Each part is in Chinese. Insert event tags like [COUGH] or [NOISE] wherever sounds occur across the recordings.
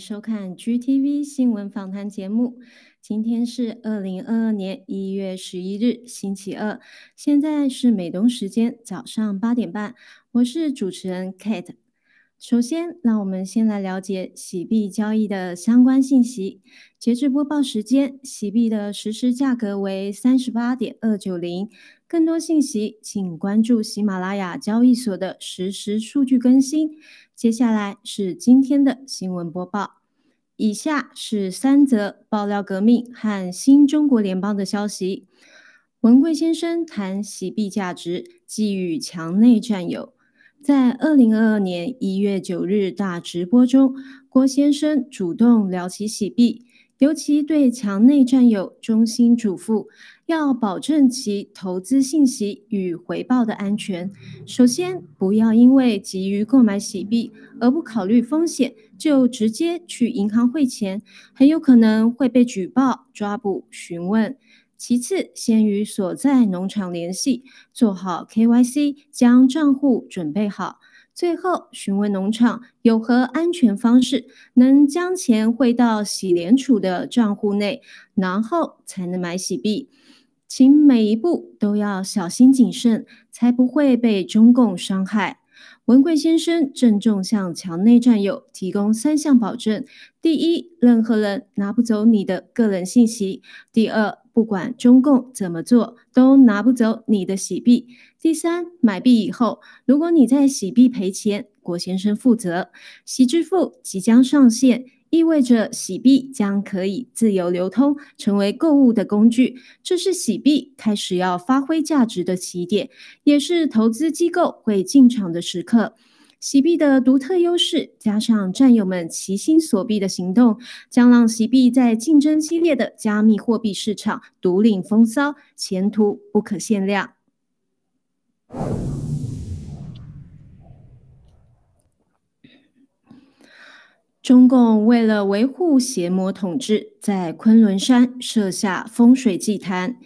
收看 GTV 新闻访谈节目。今天是二零二二年一月十一日，星期二，现在是美东时间早上八点半。我是主持人 Kate。首先，让我们先来了解洗币交易的相关信息。截至播报时间，洗币的实时价格为三十八点二九零。更多信息，请关注喜马拉雅交易所的实时数据更新。接下来是今天的新闻播报。以下是三则爆料革命和新中国联邦的消息。文贵先生谈洗币价值，寄予墙内战友。在二零二二年一月九日大直播中，郭先生主动聊起洗币。尤其对墙内战友衷心嘱咐，要保证其投资信息与回报的安全。首先，不要因为急于购买洗币而不考虑风险，就直接去银行汇钱，很有可能会被举报、抓捕、询问。其次，先与所在农场联系，做好 KYC，将账户准备好。最后询问农场有何安全方式能将钱汇到洗联储的账户内，然后才能买洗币。请每一步都要小心谨慎，才不会被中共伤害。文贵先生郑重向墙内战友提供三项保证：第一，任何人拿不走你的个人信息；第二，不管中共怎么做，都拿不走你的洗币。第三，买币以后，如果你在洗币赔钱，郭先生负责。洗支付即将上线，意味着洗币将可以自由流通，成为购物的工具。这是洗币开始要发挥价值的起点，也是投资机构会进场的时刻。洗币的独特优势，加上战友们齐心锁币的行动，将让洗币在竞争激烈的加密货币市场独领风骚，前途不可限量。中共为了维护邪魔统治，在昆仑山设下风水祭坛。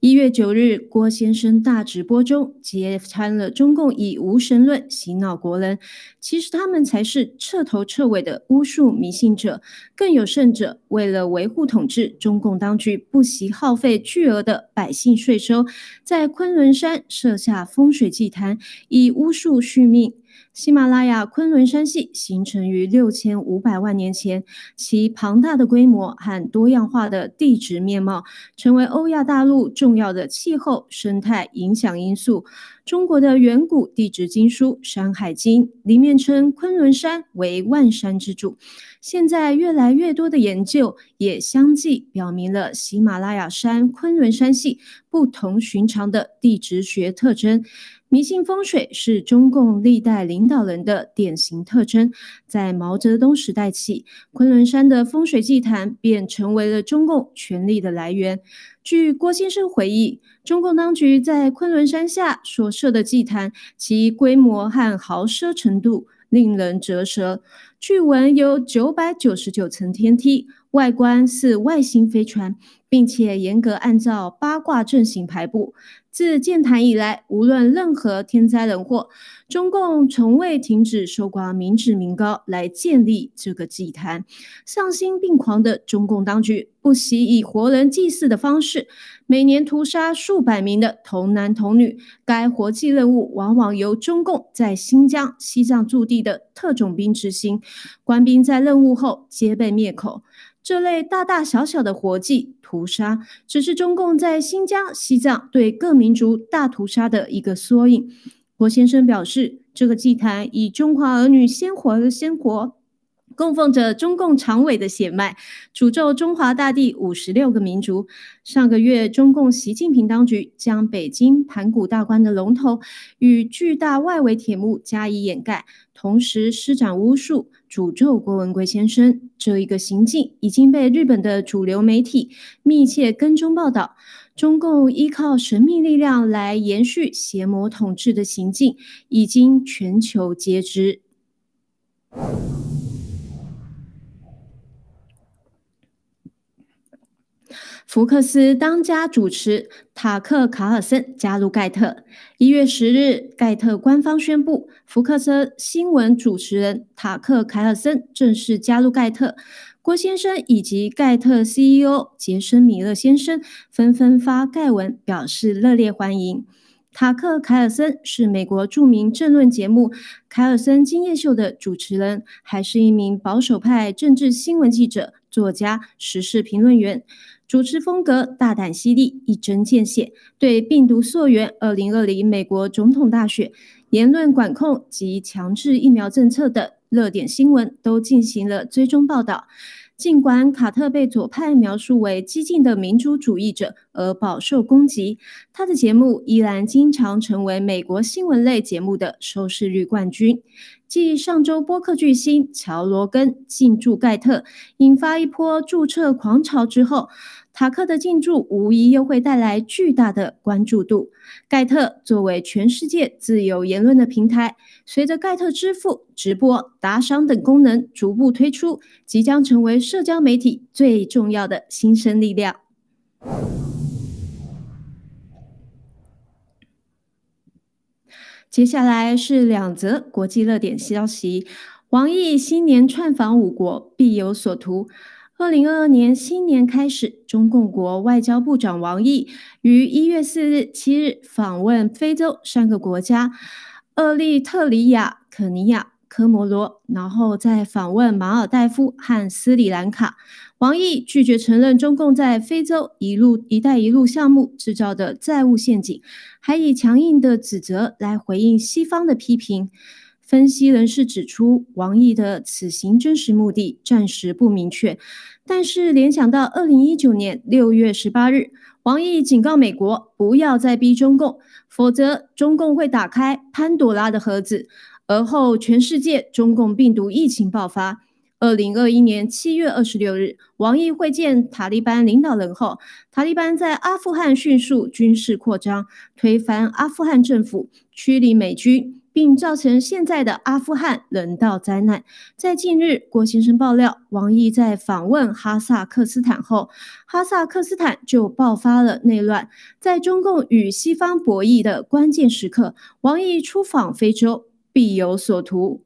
一月九日，郭先生大直播中揭穿了中共以无神论洗脑国人，其实他们才是彻头彻尾的巫术迷信者。更有甚者，为了维护统治，中共当局不惜耗费巨额的百姓税收，在昆仑山设下风水祭坛，以巫术续命。喜马拉雅昆仑山系形成于六千五百万年前，其庞大的规模和多样化的地质面貌，成为欧亚大陆重要的气候生态影响因素。中国的远古地质经书《山海经》里面称昆仑山为万山之主。现在越来越多的研究也相继表明了喜马拉雅山昆仑山系不同寻常的地质学特征。迷信风水是中共历代领导人的典型特征。在毛泽东时代起，昆仑山的风水祭坛便成为了中共权力的来源。据郭先生回忆，中共当局在昆仑山下所设的祭坛，其规模和豪奢程度令人折舌。据闻有九百九十九层天梯，外观似外星飞船，并且严格按照八卦阵型排布。自建坛以来，无论任何天灾人祸，中共从未停止收刮民脂民膏来建立这个祭坛。丧心病狂的中共当局不惜以活人祭祀的方式，每年屠杀数百名的童男童女。该活祭任务往往由中共在新疆、西藏驻地的特种兵执行，官兵在任务后皆被灭口。这类大大小小的活祭屠杀，只是中共在新疆、西藏对各民族大屠杀的一个缩影。郭先生表示，这个祭坛以中华儿女鲜活的鲜活，供奉着中共常委的血脉，诅咒中华大地五十六个民族。上个月，中共习近平当局将北京盘古大观的龙头与巨大外围铁幕加以掩盖，同时施展巫术。诅咒郭文贵先生这一个行径已经被日本的主流媒体密切跟踪报道。中共依靠神秘力量来延续邪魔统治的行径已经全球皆知。福克斯当家主持塔克·卡尔森加入盖特。一月十日，盖特官方宣布，福克斯新闻主持人塔克·凯尔森正式加入盖特。郭先生以及盖特 CEO 杰森·米勒先生纷纷发盖文表示热烈欢迎。塔克·凯尔森是美国著名政论节目《凯尔森经验秀》的主持人，还是一名保守派政治新闻记者、作家、时事评论员。主持风格大胆犀利，一针见血，对病毒溯源、二零二零美国总统大选、言论管控及强制疫苗政策等热点新闻都进行了追踪报道。尽管卡特被左派描述为激进的民主主义者而饱受攻击，他的节目依然经常成为美国新闻类节目的收视率冠军。继上周播客巨星乔罗根进驻盖特，引发一波注册狂潮之后。塔克的进驻无疑又会带来巨大的关注度。盖特作为全世界自由言论的平台，随着盖特支付、直播、打赏等功能逐步推出，即将成为社交媒体最重要的新生力量。接下来是两则国际热点消息：王毅新年串访五国，必有所图。二零二二年新年开始，中共国外交部长王毅于一月四日、七日访问非洲三个国家：厄立特里亚、肯尼亚、科摩罗，然后再访问马尔代夫和斯里兰卡。王毅拒绝承认中共在非洲“一路一带一路”项目制造的债务陷阱，还以强硬的指责来回应西方的批评。分析人士指出，王毅的此行真实目的暂时不明确。但是联想到二零一九年六月十八日，王毅警告美国不要再逼中共，否则中共会打开潘多拉的盒子。而后全世界中共病毒疫情爆发。二零二一年七月二十六日，王毅会见塔利班领导人后，塔利班在阿富汗迅速军事扩张，推翻阿富汗政府，驱离美军。并造成现在的阿富汗人道灾难。在近日，郭先生爆料，王毅在访问哈萨克斯坦后，哈萨克斯坦就爆发了内乱。在中共与西方博弈的关键时刻，王毅出访非洲必有所图。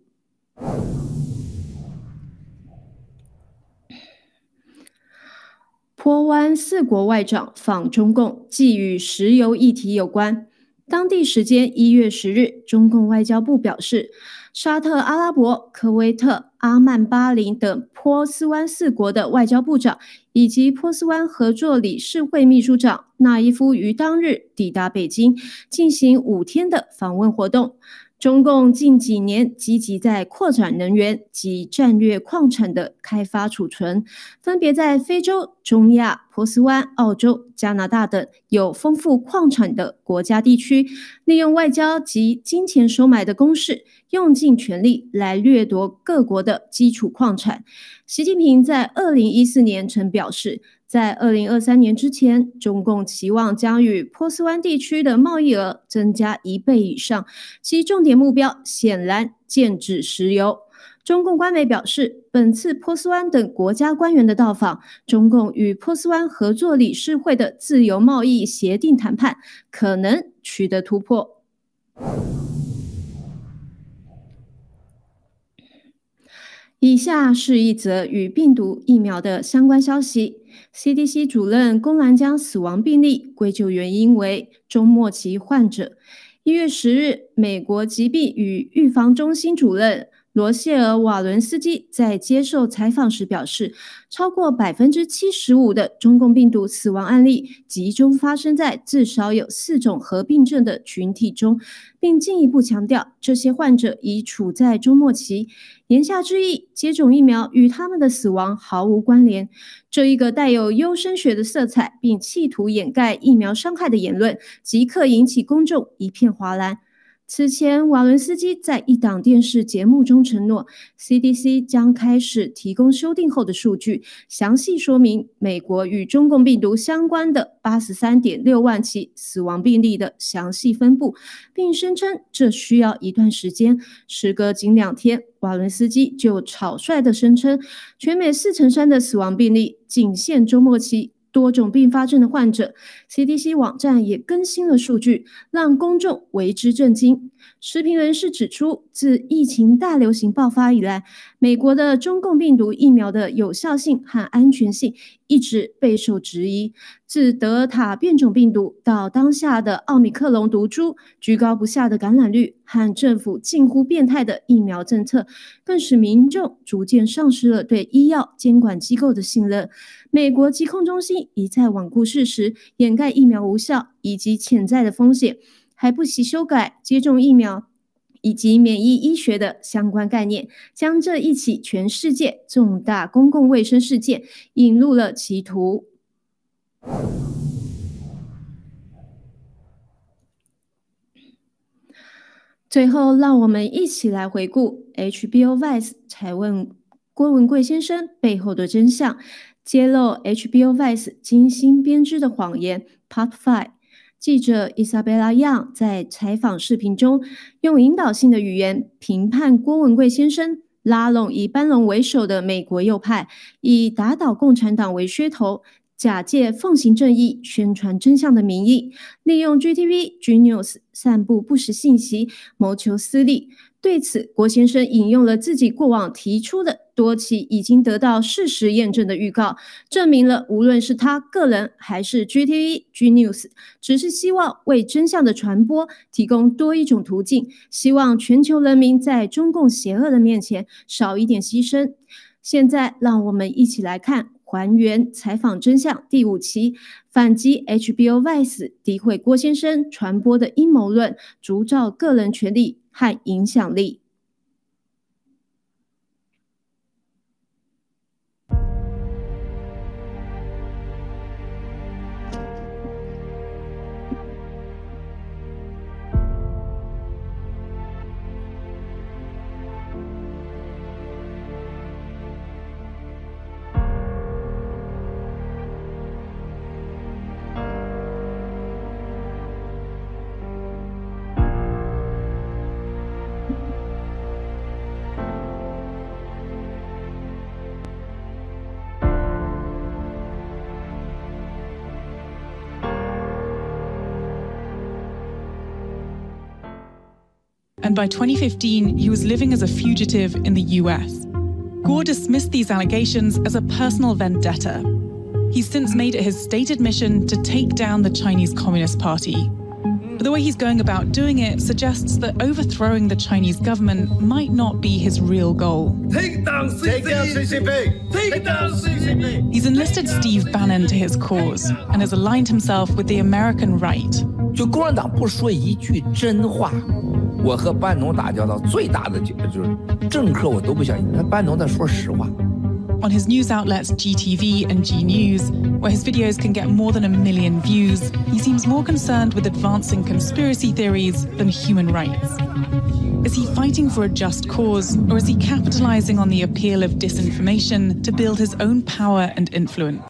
坡湾四国外长访中共，既与石油议题有关。当地时间一月十日，中共外交部表示，沙特阿拉伯、科威特、阿曼、巴林等波斯湾四国的外交部长以及波斯湾合作理事会秘书长纳伊夫于当日抵达北京，进行五天的访问活动。中共近几年积极在扩展能源及战略矿产的开发储存，分别在非洲、中亚、波斯湾、澳洲、加拿大等有丰富矿产的国家地区，利用外交及金钱收买的攻势，用尽全力来掠夺各国的基础矿产。习近平在二零一四年曾表示。在二零二三年之前，中共期望将与波斯湾地区的贸易额增加一倍以上，其重点目标显然剑指石油。中共官媒表示，本次波斯湾等国家官员的到访，中共与波斯湾合作理事会的自由贸易协定谈判可能取得突破。以下是一则与病毒疫苗的相关消息。CDC 主任公然将死亡病例归咎原因为终末期患者。一月十日，美国疾病与预防中心主任罗谢尔·瓦伦斯基在接受采访时表示，超过百分之七十五的中共病毒死亡案例集中发生在至少有四种合并症的群体中，并进一步强调，这些患者已处在终末期。言下之意，接种疫苗与他们的死亡毫无关联。这一个带有优生学的色彩，并企图掩盖疫苗伤害的言论，即刻引起公众一片哗然。此前，瓦伦斯基在一档电视节目中承诺，CDC 将开始提供修订后的数据，详细说明美国与中共病毒相关的八十三点六万起死亡病例的详细分布，并声称这需要一段时间。时隔仅两天，瓦伦斯基就草率地声称，全美四成三的死亡病例仅限周末期。多种并发症的患者，CDC 网站也更新了数据，让公众为之震惊。持评人士指出，自疫情大流行爆发以来，美国的中共病毒疫苗的有效性和安全性一直备受质疑。自德尔塔变种病毒到当下的奥密克戎毒株，居高不下的感染率和政府近乎变态的疫苗政策，更使民众逐渐丧失了对医药监管机构的信任。美国疾控中心一再罔顾事实，掩盖疫苗无效以及潜在的风险，还不惜修改接种疫苗以及免疫医学的相关概念，将这一起全世界重大公共卫生事件引入了歧途。最后，让我们一起来回顾 HBO Vice 采问郭文贵先生背后的真相。揭露 HBO Vice 精心编织的谎言。Part Five，记者伊莎贝拉·杨在采访视频中用引导性的语言评判郭文贵先生，拉拢以班农为首的美国右派，以打倒共产党为噱头，假借奉行正义、宣传真相的名义，利用 GTV、G News 散布不实信息，谋求私利。对此，郭先生引用了自己过往提出的多起已经得到事实验证的预告，证明了无论是他个人还是 GTV、G News，只是希望为真相的传播提供多一种途径，希望全球人民在中共邪恶的面前少一点牺牲。现在，让我们一起来看《还原采访真相》第五期，反击 HBO Vice 诋毁郭先生传播的阴谋论，铸造个人权利。和影响力。and by 2015, he was living as a fugitive in the US. Gore dismissed these allegations as a personal vendetta. He's since made it his stated mission to take down the Chinese Communist Party. But the way he's going about doing it suggests that overthrowing the Chinese government might not be his real goal. Take down CCP! Take down CCP! He's enlisted Steve Bannon to his cause and has aligned himself with the American right. 就共产党不说一句真话， 我和班农打交道最大的就是政客，我都不相信。那班农在说实话。On his news outlets GTV and G News, where his videos can get more than a million views, he seems more concerned with advancing conspiracy theories than human rights. Is he fighting for a just cause, or is he capitalizing on the appeal of disinformation to build his own power and influence?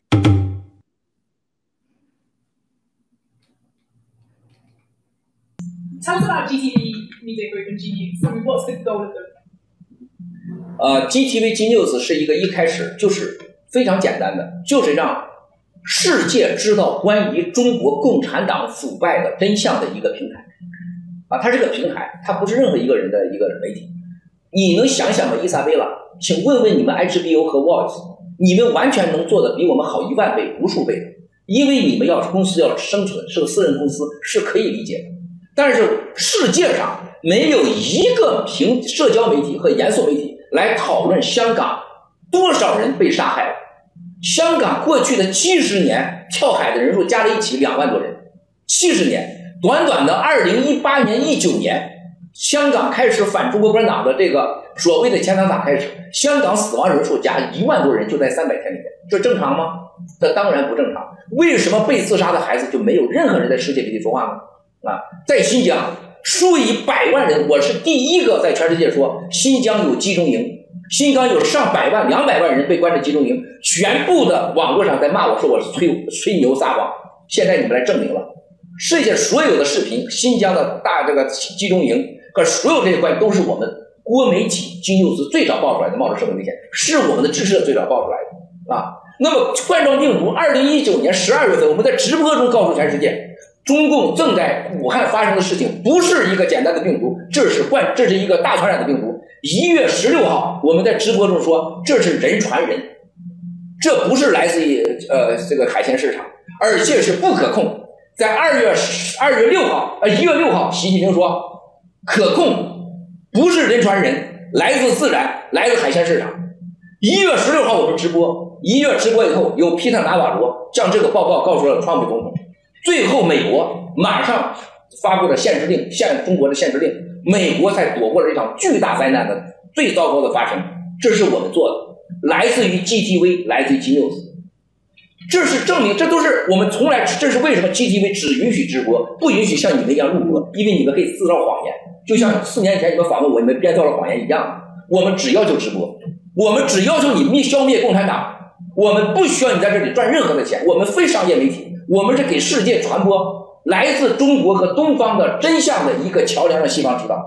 呃，GTV G News 是一个一开始就是非常简单的，就是让世界知道关于中国共产党腐败的真相的一个平台。啊，它是个平台，它不是任何一个人的一个媒体。你能想想吗，伊莎贝拉？请问问你们 HBO 和 Voice，你们完全能做的比我们好一万倍、无数倍，因为你们要公司要生存，是个私人公司，是可以理解的。但是世界上没有一个平社交媒体和严肃媒体来讨论香港多少人被杀害。香港过去的七十年跳海的人数加在一起两万多人，七十年短短的二零一八年一九年，香港开始反中国共产党的这个所谓的前党法开始，香港死亡人数加一万多人就在三百天里面，这正常吗？这当然不正常。为什么被自杀的孩子就没有任何人在世界媒体说话呢？啊，在新疆数以百万人，我是第一个在全世界说新疆有集中营，新疆有上百万、两百万人被关在集中营，全部的网络上在骂我说我是吹吹牛撒谎。现在你们来证明了，世界所有的视频，新疆的大这个集中营和所有这些关都是我们国媒体金牛子最早爆出来的，冒着生命危险，是我们的支持者最早爆出来的啊。那么冠状病毒，二零一九年十二月份，我们在直播中告诉全世界，中共正在武汉发生的事情不是一个简单的病毒，这是冠，这是一个大传染的病毒。一月十六号，我们在直播中说，这是人传人，这不是来自于呃这个海鲜市场，而且是不可控。在二月二月六号，呃一月六号，习近平说可控，不是人传人，来自自然，来自海鲜市场。一月十六号我们直播，一月直播以后，有皮特拿瓦罗将这个报告告诉了川普总统，最后美国马上发布了限制令，限中国的限制令，美国才躲过了这场巨大灾难的最糟糕的发生。这是我们做的，来自于 GTV，来自于 G News。这是证明，这都是我们从来，这是为什么 GTV 只允许直播，不允许像你们一样录播，因为你们可以制造谎言，就像四年前你们访问我，你们编造了谎言一样。我们只要求直播，我们只要求你灭消灭共产党，我们不需要你在这里赚任何的钱，我们非商业媒体，我们是给世界传播来自中国和东方的真相的一个桥梁，让西方知道。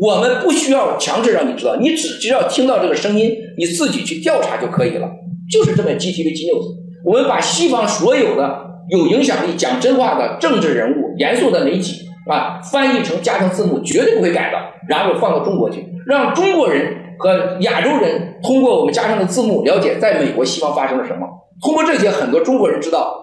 我们不需要强制让你知道，你只需要听到这个声音，你自己去调查就可以了。就是这本 GTV G News。我们把西方所有的有影响力、讲真话的政治人物、严肃的媒体啊，翻译成加成字幕，绝对不会改的，然后放到中国去，让中国人和亚洲人通过我们加上的字幕了解在美国西方发生了什么。通过这些，很多中国人知道，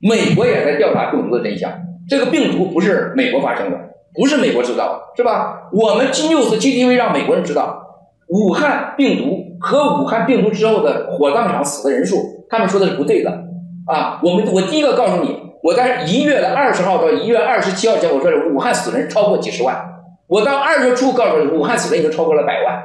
美国也在调查病毒的真相。这个病毒不是美国发生的，不是美国制造的，是吧？我们 G News、GTV 让美国人知道，武汉病毒和武汉病毒之后的火葬场死的人数。他们说的是不对的，啊，我们我第一个告诉你，我在一月的二十号到一月二十七号前，我说武汉死人超过几十万，我到二月初告诉你，武汉死人已经超过了百万，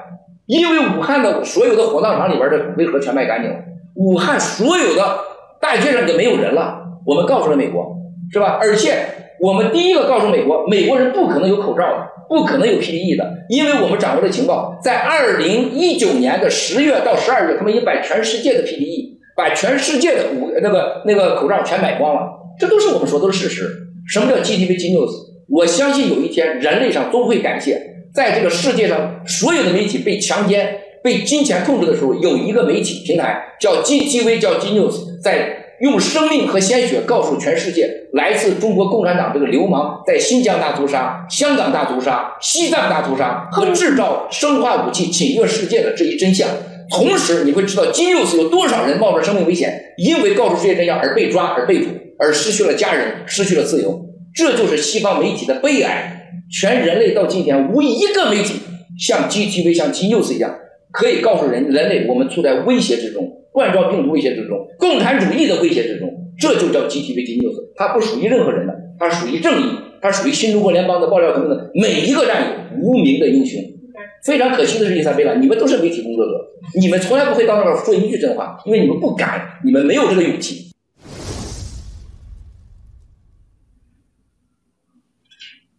因为武汉的所有的火葬场里边的骨灰盒全卖干净了，武汉所有的大街上就没有人了，我们告诉了美国，是吧？而且我们第一个告诉美国，美国人不可能有口罩的，不可能有 PPE 的，因为我们掌握的情报，在二零一九年的十月到十二月，他们已经把全世界的 PPE。把全世界的五那个那个口罩全买光了，这都是我们说都是事实。什么叫 GTV G News？我相信有一天人类上都会感谢，在这个世界上所有的媒体被强奸、被金钱控制的时候，有一个媒体平台叫 GTV，叫 G News，在用生命和鲜血告诉全世界，来自中国共产党这个流氓在新疆大屠杀、香港大屠杀、西藏大屠杀和制造生化武器侵略世界的这一真相。同时，你会知道金六斯有多少人冒着生命危险，因为告诉世界真相而被抓、而被捕、而失去了家人、失去了自由。这就是西方媒体的悲哀。全人类到今天，无一个媒体像 GTV、像金六斯一样，可以告诉人人类我们处在威胁之中，冠状病毒威胁之中，共产主义的威胁之中。这就叫 GTV、金六斯，它不属于任何人的，它属于正义，它属于新中国联邦的爆料革命的每一个战友，无名的英雄。非常可惜的是，伊莎贝拉，你们都是媒体工作者，你们从来不会到那儿说一句真话，因为你们不敢，你们没有这个勇气。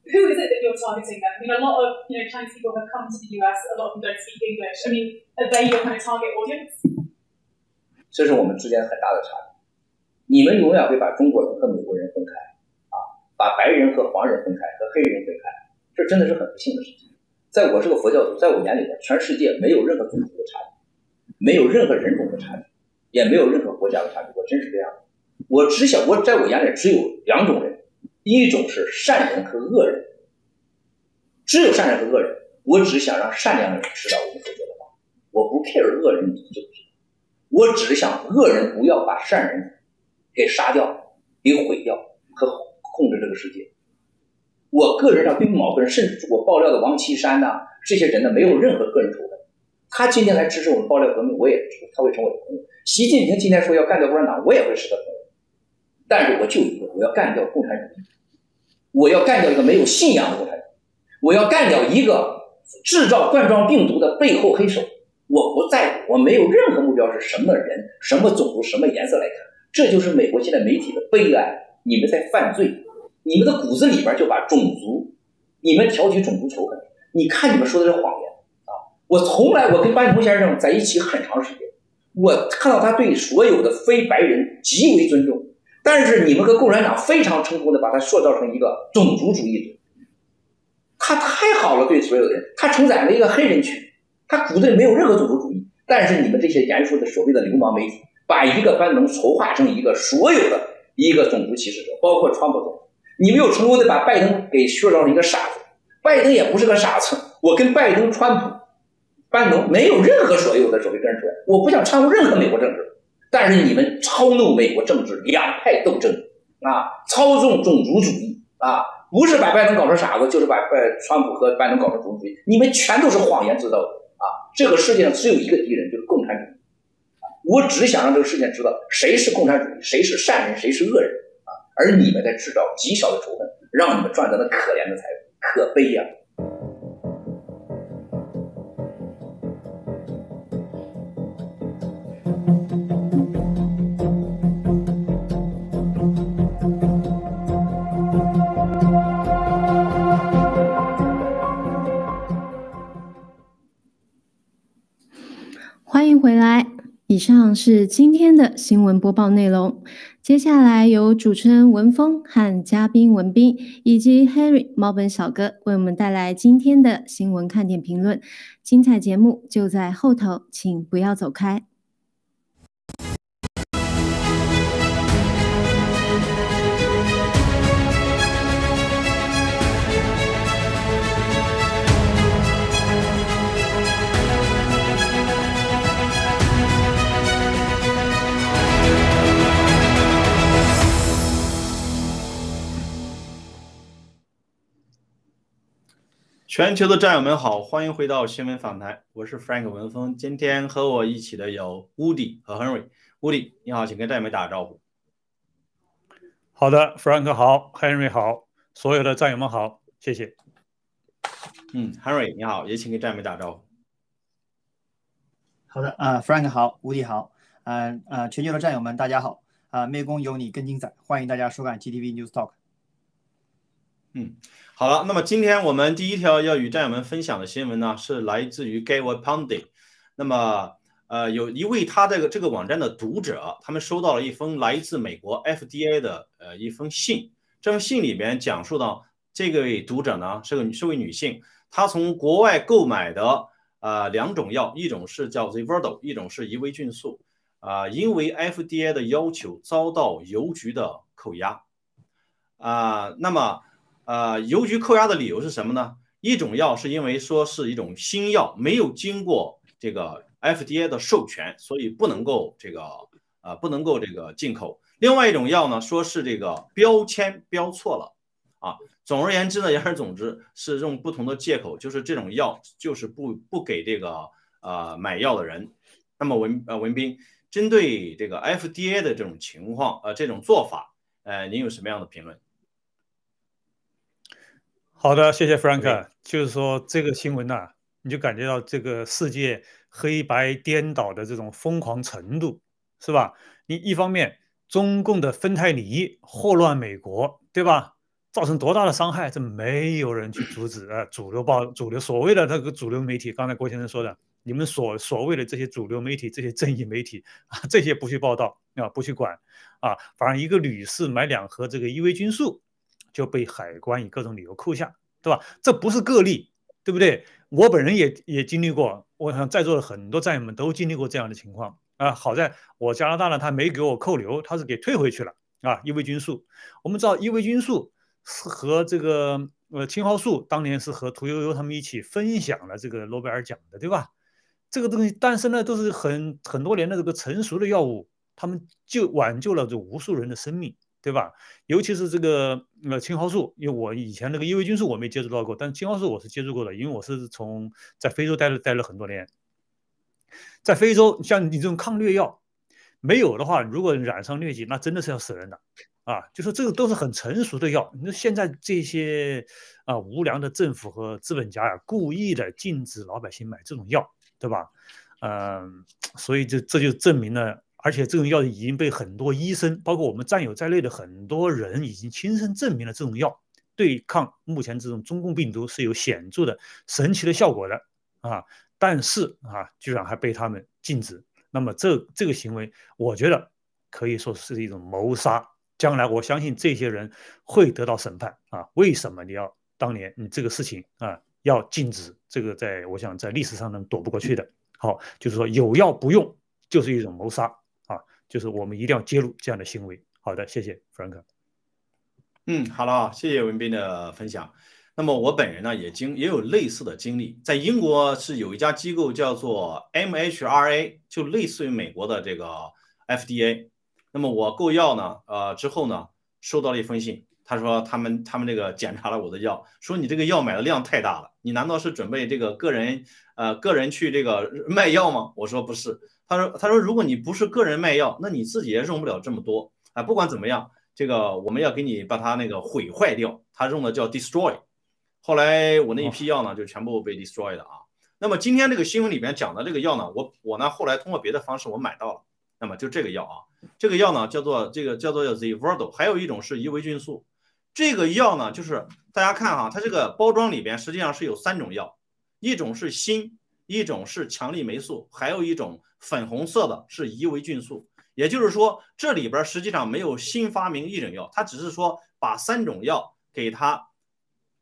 Who is it that you're targeting then? I mean, a lot of you know Chinese people have come to the US. A lot of them don't speak English. I mean, are they your kind of target audience? 这是我们之间很大的差别。你们永远会把中国人和美国人分开，啊，把白人和黄人分开，和黑人分开，这真的是很不幸的事情。在我这个佛教徒，在我眼里边，全世界没有任何种族的差别，没有任何人种的差别，也没有任何国家的差别。我真是这样我只想，我在我眼里只有两种人，一种是善人和恶人，只有善人和恶人。我只想让善良的人知道我们所说的话，我不 care 恶人知不知，我只是想恶人不要把善人给杀掉、给毁掉和控制这个世界。我个人上对于某个人，甚至我爆料的王岐山呐，这些人呢，没有任何个人仇恨。他今天来支持我们爆料革命，我也，他会成为我的朋友。习近平今天说要干掉共产党，我也会是他朋友。但是我就一个，我要干掉共产主义，我要干掉一个没有信仰的共产主义，我要干掉一个制造冠状病毒的背后黑手。我不在乎，我没有任何目标是什么人、什么种族、什么颜色来看，这就是美国现在媒体的悲哀。你们在犯罪。你们的骨子里边就把种族，你们挑起种族仇恨。你看你们说的是谎言啊！我从来我跟班农先生在一起很长时间，我看到他对所有的非白人极为尊重，但是你们和共产党非常成功的把他塑造成一个种族主义者。他太好了，对所有人，他承载了一个黑人群，他骨子里没有任何种族主义。但是你们这些严肃的所谓的流氓媒体。把一个班农筹划成一个所有的一个种族歧视者，包括川普总统。你没有成功的把拜登给塑造成一个傻子，拜登也不是个傻子。我跟拜登、川普、班农没有任何所有的所谓根源，我不想掺和任何美国政治。但是你们操弄美国政治，两派斗争啊，操纵种族主义啊，不是把拜登搞成傻子，就是把拜川普和拜登搞成种族主义。你们全都是谎言制造的！这个世界上只有一个敌人，就是共产主义。我只想让这个世界知道谁是共产主义，谁是善人，谁是恶人啊！而你们在制造极小的仇恨，让你们赚得那可怜的财富，可悲呀！以上是今天的新闻播报内容。接下来由主持人文峰和嘉宾文斌以及 Harry 猫本小哥为我们带来今天的新闻看点评论。精彩节目就在后头，请不要走开。全球的战友们好，欢迎回到新闻访谈，我是 Frank 文峰。今天和我一起的有 Woody 和 Henry。Woody，你好，请跟战友们打个招呼。好的，Frank 好，Henry 好，所有的战友们好，谢谢。嗯，Henry 你好，也请跟战友们打招呼。好的，啊，Frank 好，Woody 好，嗯呃，全球的战友们大家好，啊，湄公有你更精彩，欢迎大家收看 GTV News Talk。嗯。好了，那么今天我们第一条要与战友们分享的新闻呢，是来自于 Gary Pundit。那么，呃，有一位他这个这个网站的读者，他们收到了一封来自美国 FDA 的呃一封信。这封信里面讲述到，这个位读者呢是个是位女性，她从国外购买的呃两种药，一种是叫 Zevrodo，一种是伊维菌素，啊，因为 FDA 的要求遭到邮局的扣押，啊，那么。呃，邮局扣押的理由是什么呢？一种药是因为说是一种新药，没有经过这个 FDA 的授权，所以不能够这个呃不能够这个进口。另外一种药呢，说是这个标签标错了啊。总而言之呢，言而总之是用不同的借口，就是这种药就是不不给这个呃买药的人。那么文呃文斌，针对这个 FDA 的这种情况呃这种做法，呃您有什么样的评论？好的，谢谢 Frank。就是说这个新闻呐，你就感觉到这个世界黑白颠倒的这种疯狂程度，是吧？你一方面中共的芬太尼祸乱美国，对吧？造成多大的伤害，这没有人去阻止。呃，主流报、主流所谓的那个主流媒体，刚才郭先生说的，你们所所谓的这些主流媒体、这些正义媒体啊，这些不去报道啊，不去管啊，反而一个女士买两盒这个伊维菌素。就被海关以各种理由扣下，对吧？这不是个例，对不对？我本人也也经历过，我想在座的很多战友们都经历过这样的情况啊。好在我加拿大呢，他没给我扣留，他是给退回去了啊。伊维菌素，我们知道伊维菌素是和这个呃青蒿素当年是和屠呦呦他们一起分享了这个诺贝尔奖的，对吧？这个东西，但是呢，都是很很多年的这个成熟的药物，他们就挽救了这无数人的生命。对吧？尤其是这个呃青蒿素，因为我以前那个伊维菌素我没接触到过，但是青蒿素我是接触过的，因为我是从在非洲待了待了很多年。在非洲，像你这种抗疟药没有的话，如果染上疟疾，那真的是要死人的啊！就说这个都是很成熟的药，那现在这些啊无良的政府和资本家呀，故意的禁止老百姓买这种药，对吧？嗯，所以这这就证明了。而且这种药已经被很多医生，包括我们战友在内的很多人，已经亲身证明了这种药对抗目前这种中共病毒是有显著的、神奇的效果的啊！但是啊，居然还被他们禁止。那么这这个行为，我觉得可以说是一种谋杀。将来我相信这些人会得到审判啊！为什么你要当年你这个事情啊要禁止？这个在我想在历史上能躲不过去的。好，就是说有药不用就是一种谋杀。就是我们一定要揭露这样的行为。好的，谢谢 Frank。嗯，好了，谢谢文斌的分享。那么我本人呢，也经也有类似的经历，在英国是有一家机构叫做 MHRA，就类似于美国的这个 FDA。那么我购药呢，呃之后呢，收到了一封信，他说他们他们这个检查了我的药，说你这个药买的量太大了，你难道是准备这个个人呃个人去这个卖药吗？我说不是，他说他说如果你不是个人卖药，那你自己也用不了这么多啊。不管怎么样，这个我们要给你把它那个毁坏掉，他用的叫 destroy。后来我那一批药呢，就全部被 destroy 了啊。那么今天这个新闻里边讲的这个药呢，我我呢后来通过别的方式我买到了。那么就这个药啊，这个药呢叫做这个叫做 Zevrodo，还有一种是伊维菌素。这个药呢，就是大家看哈，它这个包装里边实际上是有三种药，一种是锌，一种是强力霉素，还有一种粉红色的是伊维菌素。也就是说，这里边实际上没有新发明一种药，它只是说把三种药给它。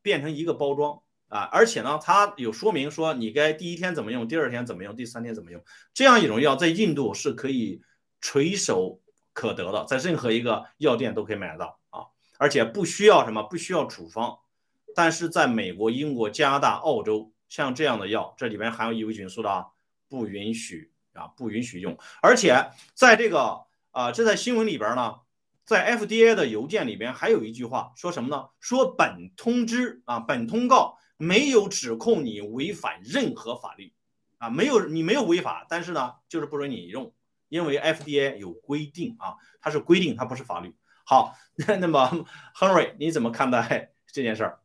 变成一个包装啊，而且呢，它有说明说你该第一天怎么用，第二天怎么用，第三天怎么用。这样一种药在印度是可以垂手可得的，在任何一个药店都可以买得到啊，而且不需要什么，不需要处方。但是在美国、英国、加拿大、澳洲，像这样的药，这里边含有伊维菌素的啊，不允许啊，不允许用。而且在这个啊，这在新闻里边呢。在 FDA 的邮件里边还有一句话，说什么呢？说本通知啊，本通告没有指控你违反任何法律，啊，没有你没有违法，但是呢，就是不准你用，因为 FDA 有规定啊，它是规定，它不是法律。好，[LAUGHS] 那么 Henry 你怎么看待这件事儿？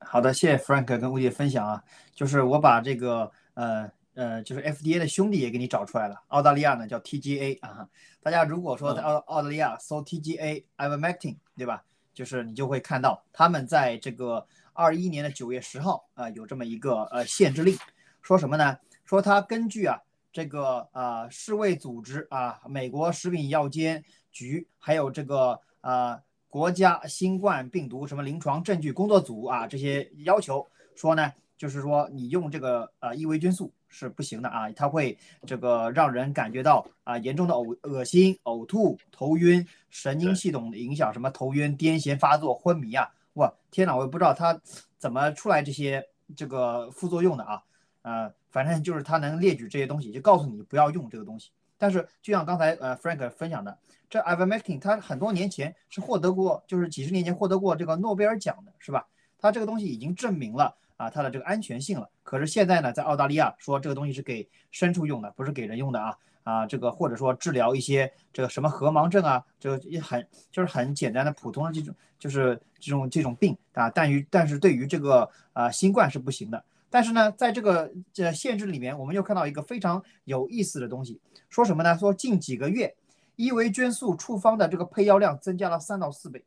好的，谢谢 Frank 跟吴姐分享啊，就是我把这个呃。呃，就是 FDA 的兄弟也给你找出来了，澳大利亚呢叫 TGA 啊。大家如果说在澳澳大利亚搜 TGA Ivermectin，对吧？就是你就会看到他们在这个二一年的九月十号啊，有这么一个呃限制令，说什么呢？说他根据啊这个呃世卫组织啊、美国食品药监局还有这个呃国家新冠病毒什么临床证据工作组啊这些要求，说呢，就是说你用这个呃伊维菌素。是不行的啊，它会这个让人感觉到啊严重的呕恶心、呕吐、头晕、神经系统的影响，什么头晕、癫痫发作、昏迷啊！哇，天哪，我也不知道它怎么出来这些这个副作用的啊，呃，反正就是它能列举这些东西，就告诉你不要用这个东西。但是就像刚才呃 Frank 分享的，这 Ivermectin 它很多年前是获得过，就是几十年前获得过这个诺贝尔奖的，是吧？它这个东西已经证明了。啊，它的这个安全性了。可是现在呢，在澳大利亚说这个东西是给牲畜用的，不是给人用的啊啊，这个或者说治疗一些这个什么河盲症啊，这也很就是很简单的普通的这种就是这种这种病啊。但于但是对于这个啊新冠是不行的。但是呢，在这个这限制里面，我们又看到一个非常有意思的东西，说什么呢？说近几个月伊维菌素处方的这个配药量增加了三到四倍，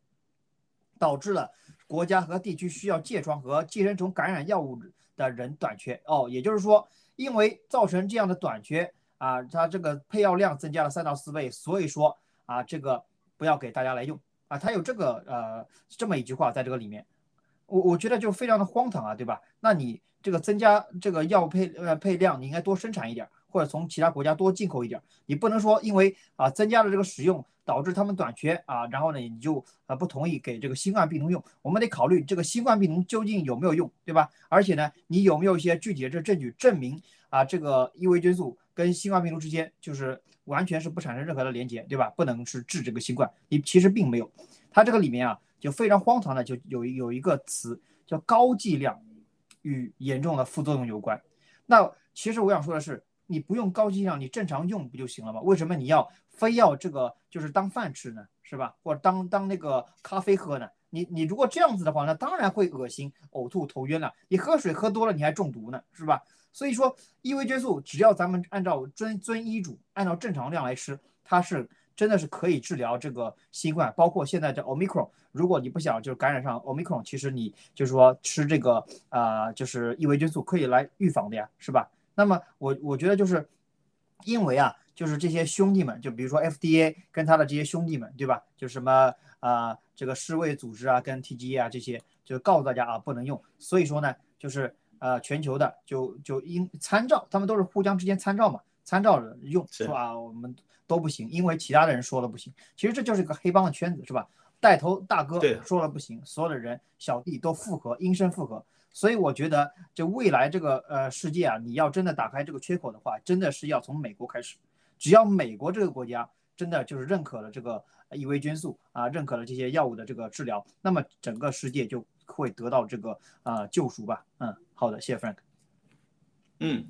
导致了。国家和地区需要疥疮和寄生虫感染药物的人短缺。哦，也就是说，因为造成这样的短缺啊，它这个配药量增加了三到四倍，所以说啊，这个不要给大家来用。啊，它有这个呃这么一句话在这个里面，我我觉得就非常的荒唐啊，对吧？那你这个增加这个药配呃配量，你应该多生产一点儿，或者从其他国家多进口一点，你不能说因为啊增加了这个使用。导致他们短缺啊，然后呢，你就啊不同意给这个新冠病毒用。我们得考虑这个新冠病毒究竟有没有用，对吧？而且呢，你有没有一些具体的这证据证明啊，这个伊维菌素跟新冠病毒之间就是完全是不产生任何的连接，对吧？不能是治这个新冠，你其实并没有。它这个里面啊，就非常荒唐的，就有有一个词叫高剂量与严重的副作用有关。那其实我想说的是。你不用高剂量，你正常用不就行了吗？为什么你要非要这个就是当饭吃呢？是吧？或者当当那个咖啡喝呢？你你如果这样子的话，那当然会恶心、呕吐、头晕了。你喝水喝多了，你还中毒呢，是吧？所以说，伊维菌素只要咱们按照遵遵医嘱，按照正常量来吃，它是真的是可以治疗这个新冠，包括现在这 omicron。如果你不想就是感染上 omicron，其实你就是说吃这个啊，就是伊维菌素可以来预防的呀，是吧？那么我我觉得就是，因为啊，就是这些兄弟们，就比如说 FDA 跟他的这些兄弟们，对吧？就什么啊，这个世卫组织啊，跟 TGA 啊这些，就告诉大家啊，不能用。所以说呢，就是呃，全球的就就应参照，他们都是互相之间参照嘛。参照着用，是吧？我们都不行，因为其他的人说了不行。其实这就是一个黑帮的圈子，是吧？带头大哥说了不行，所有的人小弟都附和，应声附和。所以我觉得，就未来这个呃世界啊，你要真的打开这个缺口的话，真的是要从美国开始。只要美国这个国家真的就是认可了这个异维菌素啊，认可了这些药物的这个治疗，那么整个世界就会得到这个啊救赎吧。嗯，好的，谢谢 Frank。嗯，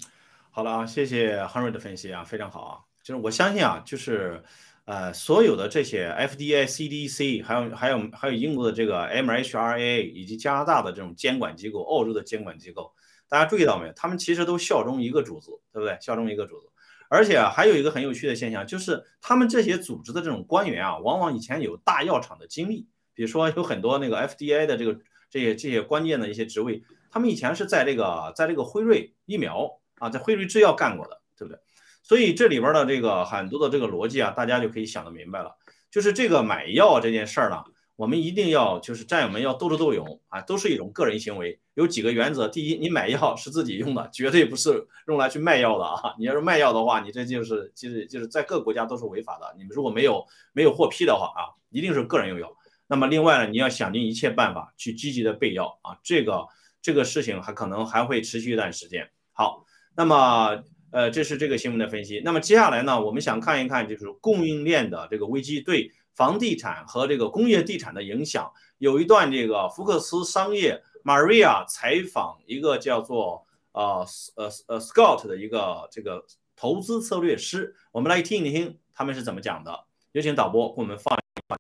好了啊，谢谢 Henry 的分析啊，非常好啊。就是我相信啊，就是呃所有的这些 FDA、CDC，还有还有还有英国的这个 MHRA，以及加拿大的这种监管机构、澳洲的监管机构，大家注意到没有？他们其实都效忠一个主子，对不对？效忠一个主子。而且还有一个很有趣的现象，就是他们这些组织的这种官员啊，往往以前有大药厂的经历，比如说有很多那个 FDA 的这个这些这些关键的一些职位，他们以前是在这个在这个辉瑞疫苗啊，在辉瑞制药干过的，对不对？所以这里边的这个很多的这个逻辑啊，大家就可以想得明白了，就是这个买药这件事儿呢。我们一定要就是战友们要斗智斗勇啊，都是一种个人行为。有几个原则：第一，你买药是自己用的，绝对不是用来去卖药的啊！你要是卖药的话，你这就是其实就是在各个国家都是违法的。你们如果没有没有获批的话啊，一定是个人用药。那么另外呢，你要想尽一切办法去积极的备药啊，这个这个事情还可能还会持续一段时间。好，那么呃，这是这个新闻的分析。那么接下来呢，我们想看一看就是供应链的这个危机对。房地产和这个工业地产的影响，有一段这个福克斯商业 Maria 采访一个叫做呃呃呃 Scott 的一个这个投资策略师，我们来听一听他们是怎么讲的。有请导播给我们放一放。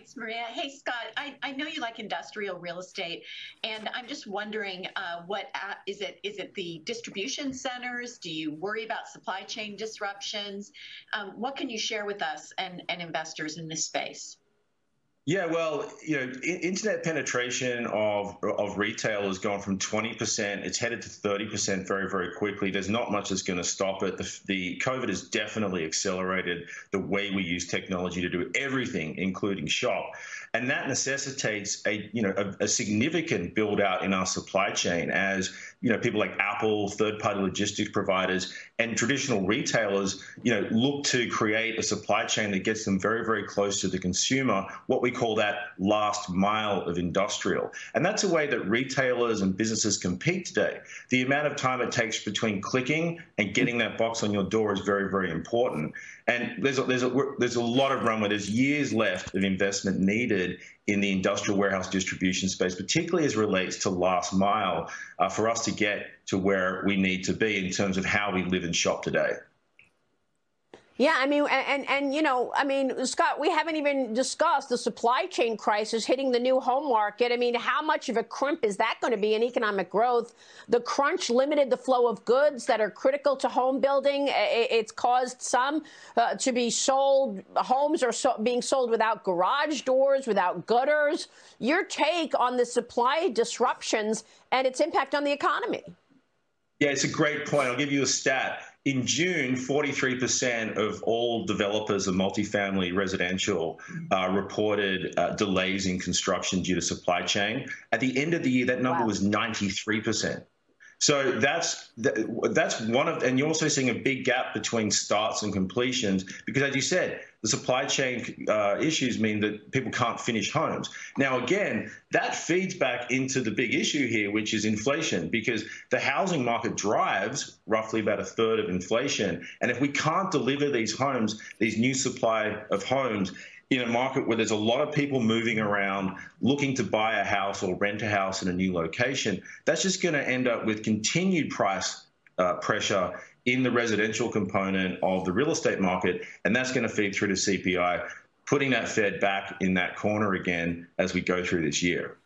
Thanks, Maria. Hey, Scott, I, I know you like industrial real estate, and I'm just wondering uh, what uh, is it? Is it the distribution centers? Do you worry about supply chain disruptions? Um, what can you share with us and, and investors in this space? Yeah, well, you know, internet penetration of of retail has gone from 20%, it's headed to 30% very, very quickly. There's not much that's going to stop it. The, the COVID has definitely accelerated the way we use technology to do everything, including shop and that necessitates a you know a, a, significant build out in our supply chain as you know people like Apple, third party logistics providers, and traditional retailers you know look to create a supply chain that gets them very very close to the consumer. What we call that last mile of industrial, and that's a way that retailers and businesses compete today. The amount of time it takes between clicking and getting that box on your door is very very important. And there's a, there's a there's a lot of runway. There's years left of investment needed in the industrial warehouse distribution space, particularly as relates to last mile, uh, for us to get to where we need to be in terms of how we live and shop today. Yeah, I mean, and, and, you know, I mean, Scott, we haven't even discussed the supply chain crisis hitting the new home market. I mean, how much of a crimp is that going to be in economic growth? The crunch limited the flow of goods that are critical to home building. It's caused some uh, to be sold. Homes are so, being sold without garage doors, without gutters. Your take on the supply disruptions and its impact on the economy? Yeah, it's a great point. I'll give you a stat. In June, 43% of all developers of multifamily residential uh, reported uh, delays in construction due to supply chain. At the end of the year, that number wow. was 93%. So that's that's one of, and you're also seeing a big gap between starts and completions because, as you said, the supply chain uh, issues mean that people can't finish homes. Now, again, that feeds back into the big issue here, which is inflation, because the housing market drives roughly about a third of inflation. And if we can't deliver these homes, these new supply of homes, in a market where there's a lot of people moving around looking to buy a house or rent a house in a new location, that's just going to end up with continued price uh, pressure in the residential component of the real estate market, and that's going to feed through to CPI, putting that Fed back in that corner again as we go through this year.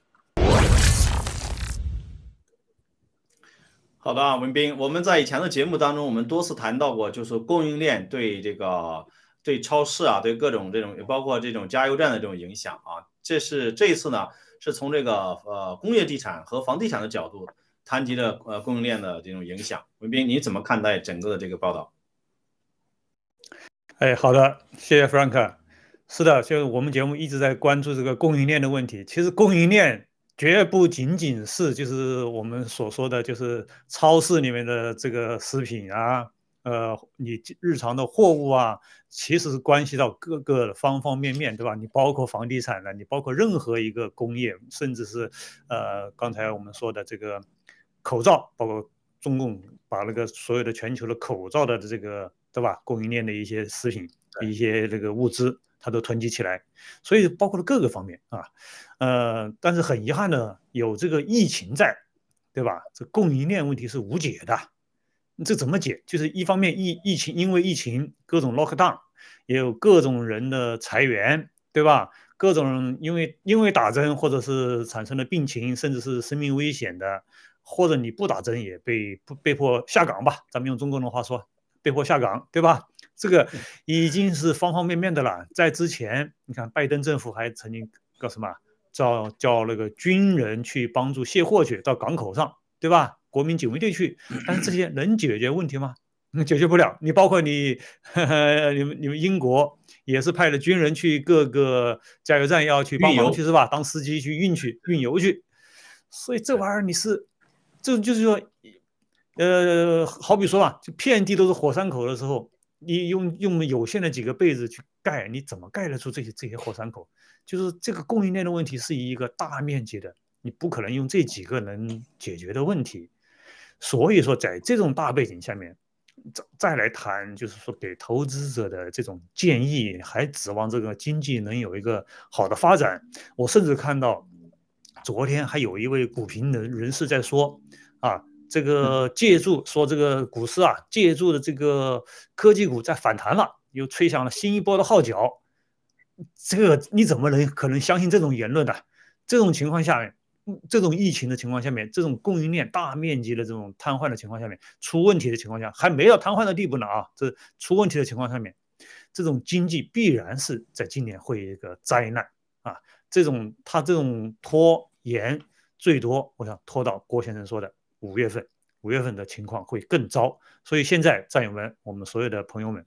好的啊，文斌，我们在以前的节目当中，我们多次谈到过，就是供应链对这个 对超市啊，对各种这种，包括这种加油站的这种影响啊，这是这一次呢，是从这个呃工业地产和房地产的角度谈及的呃供应链的这种影响。文斌，你怎么看待整个的这个报道？哎，好的，谢谢 Frank。是的，就是我们节目一直在关注这个供应链的问题。其实供应链绝不仅仅是就是我们所说的就是超市里面的这个食品啊，呃，你日常的货物啊，其实是关系到各个方方面面，对吧？你包括房地产的，你包括任何一个工业，甚至是呃，刚才我们说的这个口罩，包括中共把那个所有的全球的口罩的这个，对吧？供应链的一些食品、一些这个物资。它都囤积起来，所以包括了各个方面啊，呃，但是很遗憾的，有这个疫情在，对吧？这供应链问题是无解的，这怎么解？就是一方面疫疫情，因为疫情各种 lock down，也有各种人的裁员，对吧？各种因为因为打针或者是产生了病情，甚至是生命危险的，或者你不打针也被被迫下岗吧？咱们用中国人话说，被迫下岗，对吧？这个已经是方方面面的了。在之前，你看拜登政府还曾经搞什么，叫叫那个军人去帮助卸货去到港口上，对吧？国民警卫队去，[CLEARS THROAT] 但是这些能解决问题吗？[LAUGHS] 解决不了。你包括你，[LAUGHS] 你们你们英国也是派了军人去各个加油站要去帮忙去是吧？当司机去运去运油去。所以这玩意儿你是，这就是说，呃，好比说吧，就遍地都是火山口的时候。你用用有限的几个被子去盖，你怎么盖得出这些这些火山口？就是这个供应链的问题是一个大面积的，你不可能用这几个能解决的问题。所以说，在这种大背景下面，再再来谈，就是说给投资者的这种建议，还指望这个经济能有一个好的发展。我甚至看到昨天还有一位股评人人士在说啊。这个借助说这个股市啊，借助的这个科技股在反弹了，又吹响了新一波的号角。这个你怎么能可能相信这种言论呢？这种情况下面，这种疫情的情况下面，这种供应链大面积的这种瘫痪的情况下面，出问题的情况下，还没到瘫痪的地步呢啊！这出问题的情况下面，这种经济必然是在今年会一个灾难啊！这种他这种拖延，最多我想拖到郭先生说的。五月份，五月份的情况会更糟，所以现在战友们，我们所有的朋友们，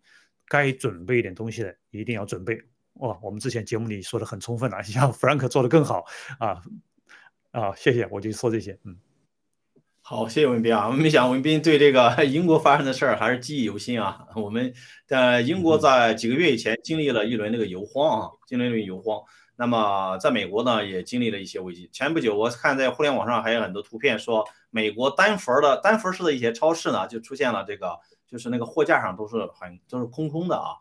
该准备一点东西的一定要准备。哇，我们之前节目里说的很充分了，[LAUGHS] 像 Frank 做的更好啊啊，谢谢，我就说这些，嗯，好，谢谢文斌啊，我们想文斌对这个 [LAUGHS] 英国发生的事儿还是记忆犹新啊。我们在英国在几个月以前经历了一轮那个油荒啊，经历了一轮油荒。那么在美国呢，也经历了一些危机。前不久，我看在互联网上还有很多图片，说美国丹佛的丹佛市的一些超市呢，就出现了这个，就是那个货架上都是很都是空空的啊。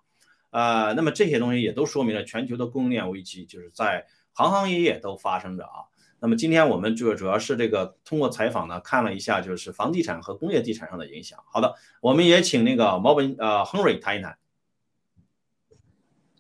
呃，那么这些东西也都说明了全球的供应链危机，就是在行行业业都发生着啊。那么今天我们就主要是这个通过采访呢，看了一下就是房地产和工业地产上的影响。好的，我们也请那个毛本呃亨瑞谈一谈。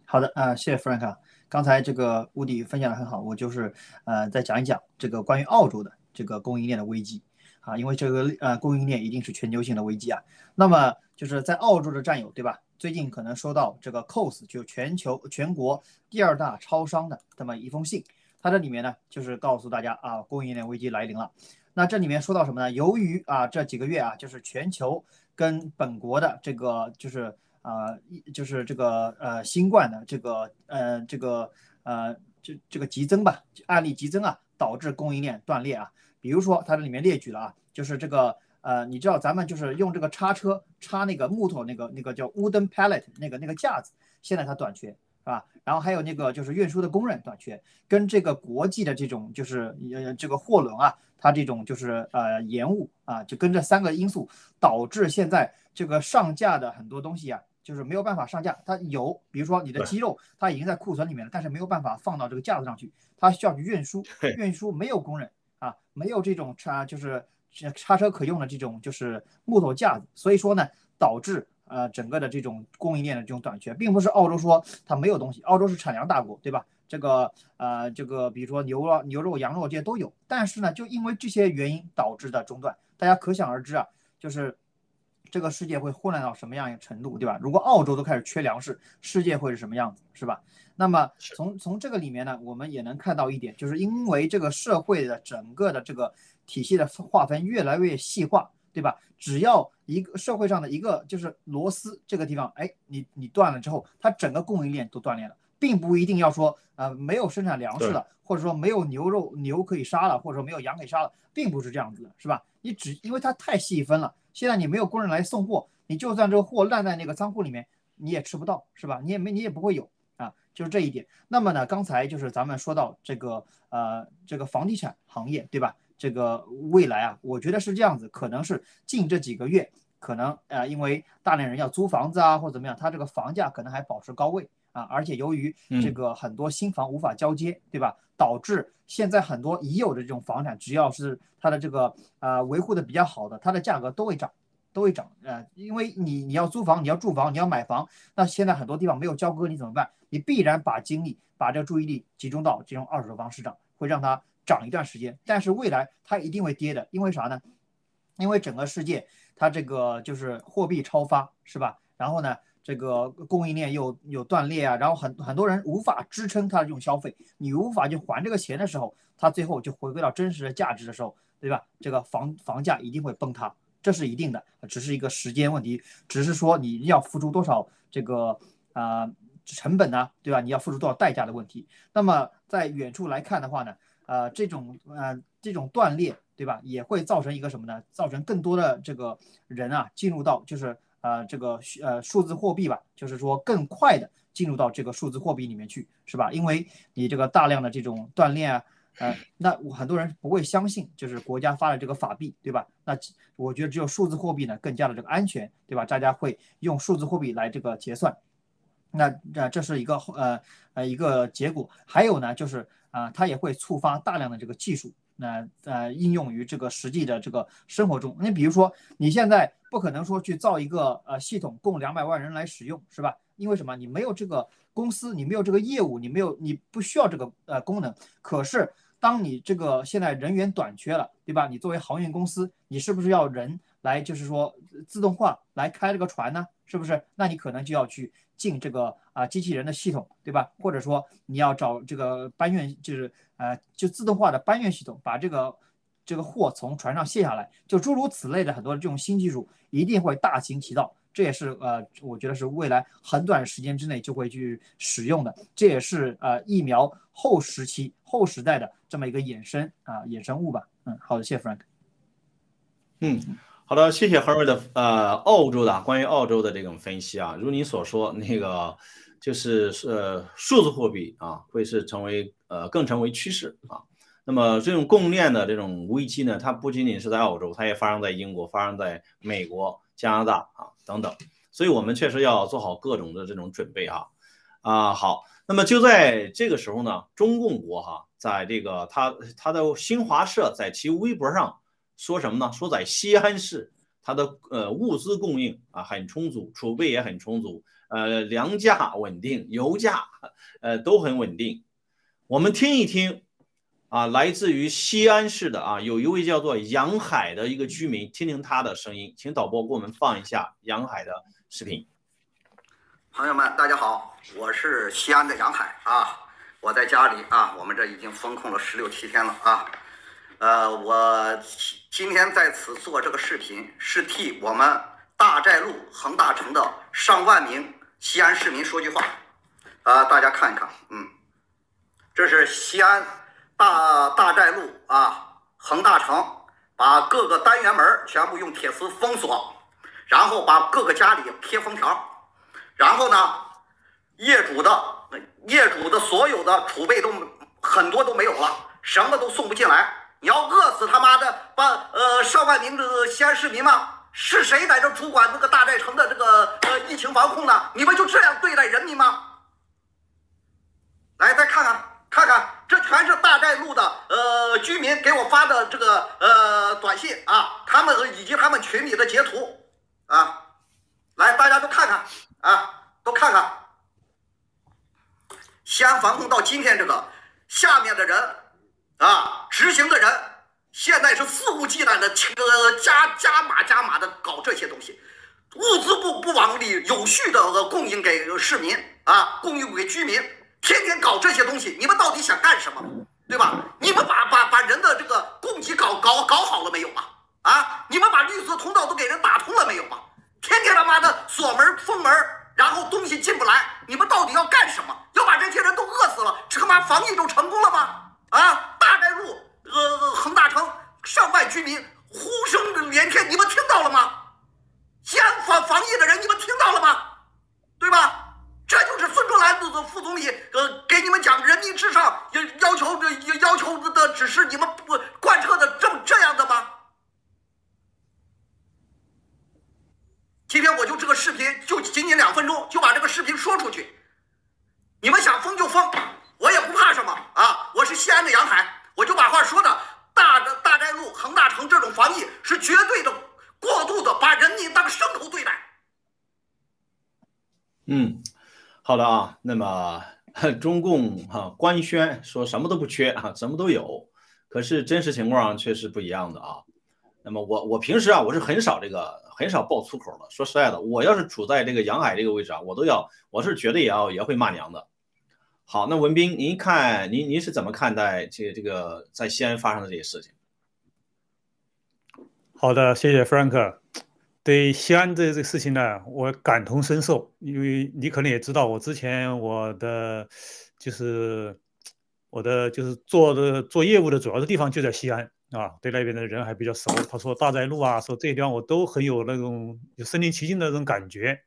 好的啊，谢谢 Frank。刚才这个乌迪分享的很好，我就是呃再讲一讲这个关于澳洲的这个供应链的危机啊，因为这个呃供应链一定是全球性的危机啊。那么就是在澳洲的战友对吧？最近可能收到这个 COS 就全球全国第二大超商的这么一封信，它这里面呢就是告诉大家啊供应链危机来临了。那这里面说到什么呢？由于啊这几个月啊就是全球跟本国的这个就是。啊，一就是这个呃新冠的这个呃这个呃这这个急增吧，案例急增啊，导致供应链断裂啊。比如说它这里面列举了啊，就是这个呃你知道咱们就是用这个叉车叉那个木头那个那个叫 wooden pallet 那个那个架子，现在它短缺吧？然后还有那个就是运输的工人短缺，跟这个国际的这种就是呃这个货轮啊，它这种就是呃延误啊，就跟这三个因素导致现在这个上架的很多东西啊。就是没有办法上架，它有，比如说你的鸡肉，它已经在库存里面了，但是没有办法放到这个架子上去，它需要去运输，[LAUGHS] 运输没有工人啊，没有这种叉，就是叉车可用的这种就是木头架子，所以说呢，导致呃整个的这种供应链的这种短缺，并不是澳洲说它没有东西，澳洲是产粮大国，对吧？这个呃这个比如说牛肉、牛肉、羊肉这些都有，但是呢，就因为这些原因导致的中断，大家可想而知啊，就是。这个世界会混乱到什么样一个程度，对吧？如果澳洲都开始缺粮食，世界会是什么样子，是吧？那么从从这个里面呢，我们也能看到一点，就是因为这个社会的整个的这个体系的划分越来越细化，对吧？只要一个社会上的一个就是螺丝这个地方，哎，你你断了之后，它整个供应链都断裂了。并不一定要说呃没有生产粮食了，或者说没有牛肉牛可以杀了，或者说没有羊可以杀了，并不是这样子的，是吧？你只因为它太细分了，现在你没有工人来送货，你就算这个货烂在那个仓库里面，你也吃不到，是吧？你也没你也不会有啊，就是这一点。那么呢，刚才就是咱们说到这个呃这个房地产行业，对吧？这个未来啊，我觉得是这样子，可能是近这几个月，可能呃因为大量人要租房子啊或者怎么样，它这个房价可能还保持高位啊，而且由于这嗯个很多新房无法交接，对吧？导致现在很多已有的这种房产，只要是它的这个呃维护的比较好的，它的价格都会涨。都会涨，呃，因为你你要租房，你要住房，你要买房，那现在很多地方没有交割，你怎么办？你必然把精力、把这个注意力集中到这种二手房市场，会让它涨一段时间。但是未来它一定会跌的，因为啥呢？因为整个世界它这个就是货币超发，是吧？然后呢，这个供应链又有断裂啊，然后很很多人无法支撑他的这种消费，你无法去还这个钱的时候，它最后就回归到真实的价值的时候，对吧？这个房房价一定会崩塌。这是一定的，只是一个时间问题，只是说你要付出多少这个呃成本呢，对吧？你要付出多少代价的问题。那么在远处来看的话呢，呃，这种呃这种断裂，对吧？也会造成一个什么呢？造成更多的这个人啊进入到就是呃这个呃数字货币吧，就是说更快的进入到这个数字货币里面去，是吧？因为你这个大量的这种断裂啊。呃，那很多人不会相信，就是国家发的这个法币，对吧？那我觉得只有数字货币呢更加的这个安全，对吧？大家会用数字货币来这个结算，那那这是一个呃呃一个结果。还有呢，就是啊、它也会触发大量的这个技术，那呃应用于这个实际的这个生活中。你比如说，你现在不可能说去造一个呃系统供两百万人来使用，是吧？因为什么？你没有这个公司，你没有这个业务，你没有你不需要这个呃功能。可是当你这个现在人员短缺了，对吧？你作为航运公司，你是不是要人来，就是说自动化来开这个船呢？是不是？那你可能就要去进这个啊、机器人的系统，对吧？或者说你要找这个搬运，就是呃就自动化的搬运系统，把这个这个货从船上卸下来，就诸如此类的很多这种新技术一定会大行其道。这也是呃，我觉得是未来很短时间之内就会去使用的，这也是呃疫苗后时期、后时代的这么一个衍生啊、衍生物吧。嗯，好的，谢谢 Frank。嗯，好的，谢谢 h e r 的呃澳洲的关于澳洲的这种分析啊，如你所说，那个就是呃数字货币啊会是成为呃更成为趋势啊。那么这种供应链的这种危机呢，它不仅仅是在澳洲，它也发生在英国、发生在美国、加拿大啊等等，所以我们确实要做好各种的这种准备哈。啊，好，那么就在这个时候呢，中共国哈，在这个他他的新华社在其微博上说什么呢？说在西安市，它的呃物资供应啊很充足，储备也很充足，呃粮价稳定，油价呃都很稳定。我们听一听啊，来自于西安市的啊，有一位叫做杨海的一个居民，听听他的声音，请导播给我们放一下杨海的视频。朋友们，大家好，我是西安的杨海啊，我在家里啊，我们这已经封控了十六七天了啊，呃，我今天在此做这个视频，是替我们大寨路恒大城的上万名西安市民说句话啊，大家看一看，嗯，这是西安大大寨路啊恒大城，把各个单元门全部用铁丝封锁，然后把各个家里贴封条。然后呢，业主的业主的所有的储备都很多都没有了，什么都送不进来。你要饿死他妈的把呃上万名的西安市民吗？是谁在这主管这个大寨城的这个呃疫情防控呢？你们就这样对待人民吗？来，再看看看看，这全是大寨路的呃居民给我发的这个呃短信啊，他们以及他们群里的截图啊，来，大家都看看。啊，都看看，西安防控到今天，这个下面的人啊，执行的人现在是肆无忌惮的呃加加码加码的搞这些东西，物资不不往里有序的供应给市民啊，供应给居民，天天搞这些东西，你们到底想干什么？对吧？你们把把把人的这个供给搞搞搞好了没有啊？啊，你们把绿色通道都给人打通了没有啊？天天他妈的锁门封门然后东西进不来，你们到底要干什么？要把这些人都饿死了，这他妈防疫就成功了吗？啊，大寨路、呃恒大城上万居民呼声连天，你们听到了吗？西安防防疫的人，你们听到了吗？对吧？这就是孙春兰的副总理，呃，给你们讲人民至上，要要求的要求的只是你们不贯彻的这这样的吗？今天我就这个视频，就仅仅两分钟，就把这个视频说出去。你们想封就封，我也不怕什么啊！我是西安的杨海，我就把话说的，大的大寨路、恒大城这种防疫是绝对的、过度的，把人民当牲口对待。嗯，好的啊。那么 [LAUGHS] 中共哈、官宣说什么都不缺啊，什么都有，可是真实情况却是不一样的啊。那么我我平时啊，我是很少这个很少爆粗口的。说实在的，我要是处在这个杨海这个位置啊，我都要我是绝对也要也会骂娘的。好，那文斌，您看您您是怎么看待这个这个在西安发生的这些事情？好的，谢谢 Frank。对西安这这个事情呢，我感同身受，因为你可能也知道，我之前我的就是我的就是做的做业务的主要的地方就在西安啊，对那边的人还比较熟。他说大寨路啊，说这些地方我都很有那种有身临其境的那种感觉。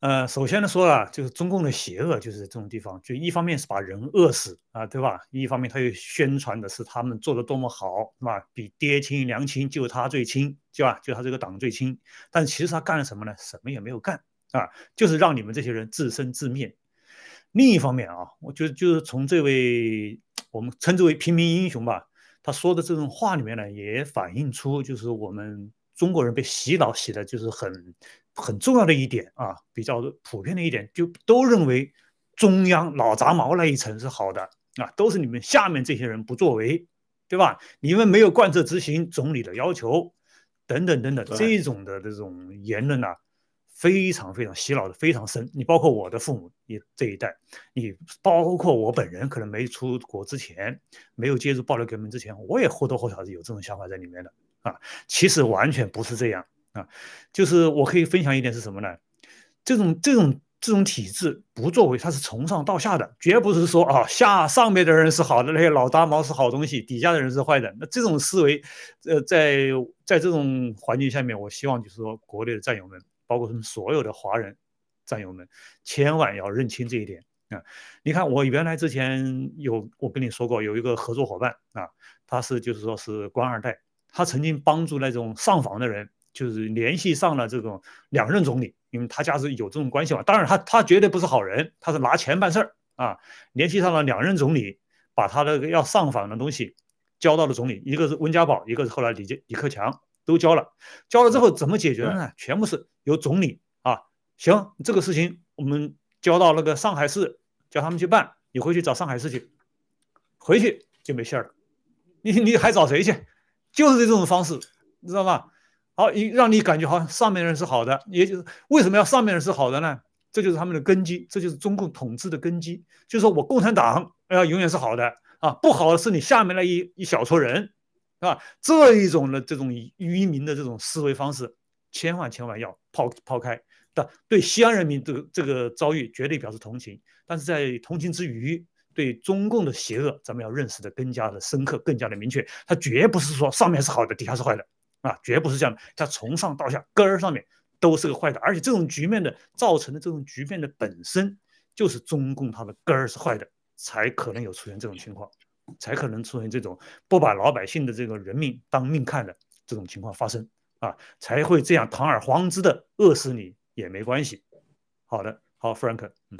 呃，首先呢说啊，就是中共的邪恶，就是这种地方，就一方面是把人饿死啊，对吧？一方面他又宣传的是他们做的多么好，是吧？比爹亲娘亲就他最亲，对吧？就他这个党最亲。但其实他干了什么呢？什么也没有干啊，就是让你们这些人自生自灭。另一方面啊，我觉得就是从这位我们称之为平民英雄吧，他说的这种话里面呢，也反映出就是我们中国人被洗脑洗的，就是很。很重要的一点啊，比较普遍的一点，就都认为中央老杂毛那一层是好的啊，都是你们下面这些人不作为，对吧？你们没有贯彻执行总理的要求，等等等等，这种的这种言论呢，非常非常洗脑的非常深。你包括我的父母也这一代，你包括我本人，可能没出国之前，没有接触暴力革命之前，我也或多或少是有这种想法在里面的啊。其实完全不是这样。啊，就是我可以分享一点是什么呢？这种这种这种体制不作为，它是从上到下的，绝不是说啊下上面的人是好的，那些老大毛是好东西，底下的人是坏的。那这种思维，呃，在在这种环境下面，我希望就是说，国内的战友们，包括他们所有的华人战友们，千万要认清这一点啊！你看，我原来之前有我跟你说过，有一个合作伙伴啊，他是就是说是官二代，他曾经帮助那种上访的人。就是联系上了这种两任总理，因为他家是有这种关系嘛。当然，他他绝对不是好人，他是拿钱办事儿啊。联系上了两任总理，把他的要上访的东西交到了总理，一个是温家宝，一个是后来李李克强都交了。交了之后怎么解决的呢？全部是由总理啊，行，这个事情我们交到那个上海市，叫他们去办，你回去找上海市去，回去就没信儿了。你你还找谁去？就是这种方式，你知道吗？好，一让你感觉好像上面人是好的，也就是为什么要上面人是好的呢？这就是他们的根基，这就是中共统治的根基。就是说我共产党要永远是好的啊，不好的是你下面那一一小撮人，啊，这一种的这种愚民的这种思维方式，千万千万要抛抛开。但对西安人民这个这个遭遇绝对表示同情，但是在同情之余，对中共的邪恶，咱们要认识的更加的深刻，更加的明确。他绝不是说上面是好的，底下是坏的。啊，绝不是这样的，它从上到下根儿上面都是个坏的，而且这种局面的造成的这种局面的本身就是中共它的根儿是坏的，才可能有出现这种情况，才可能出现这种不把老百姓的这个人命当命看的这种情况发生啊，才会这样堂而皇之的饿死你也没关系。好的，好，Frank，嗯，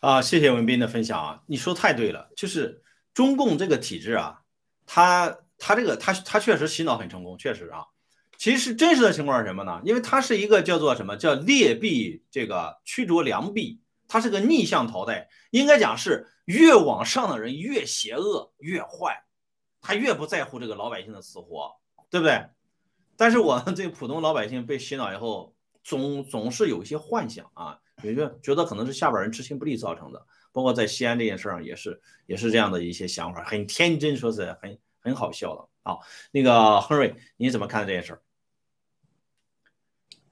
啊，谢谢文斌的分享啊，你说太对了，就是中共这个体制啊，它。他这个他他确实洗脑很成功，确实啊。其实真实的情况是什么呢？因为它是一个叫做什么叫劣币这个驱逐良币，它是个逆向淘汰。应该讲是越往上的人越邪恶越坏，他越不在乎这个老百姓的死活，对不对？但是我们这普通老百姓被洗脑以后，总总是有一些幻想啊，也就觉得可能是下边人执行不力造成的。包括在西安这件事上也是也是这样的一些想法，很天真，说是很。很好笑的啊，那个亨瑞，你怎么看这件事儿？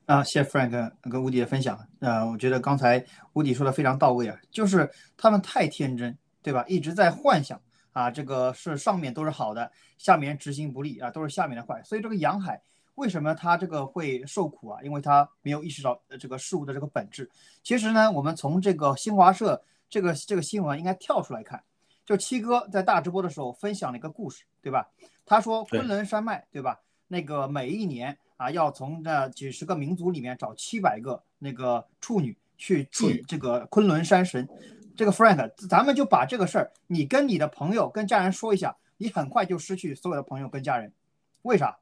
啊，谢谢 Frank 跟乌迪的分享。呃，我觉得刚才乌迪说的非常到位啊，就是他们太天真，对吧？一直在幻想啊，这个是上面都是好的，下面执行不力啊，都是下面的坏。所以这个杨海为什么他这个会受苦啊？因为他没有意识到这个事物的这个本质。其实呢，我们从这个新华社这个这个新闻应该跳出来看，就七哥在大直播的时候分享了一个故事，对吧？他说昆仑山脉，对吧？那个每一年。啊，要从那几十个民族里面找七百个那个处女去祭这个昆仑山神。这个 Frank，咱们就把这个事儿，你跟你的朋友、跟家人说一下，你很快就失去所有的朋友跟家人。为啥？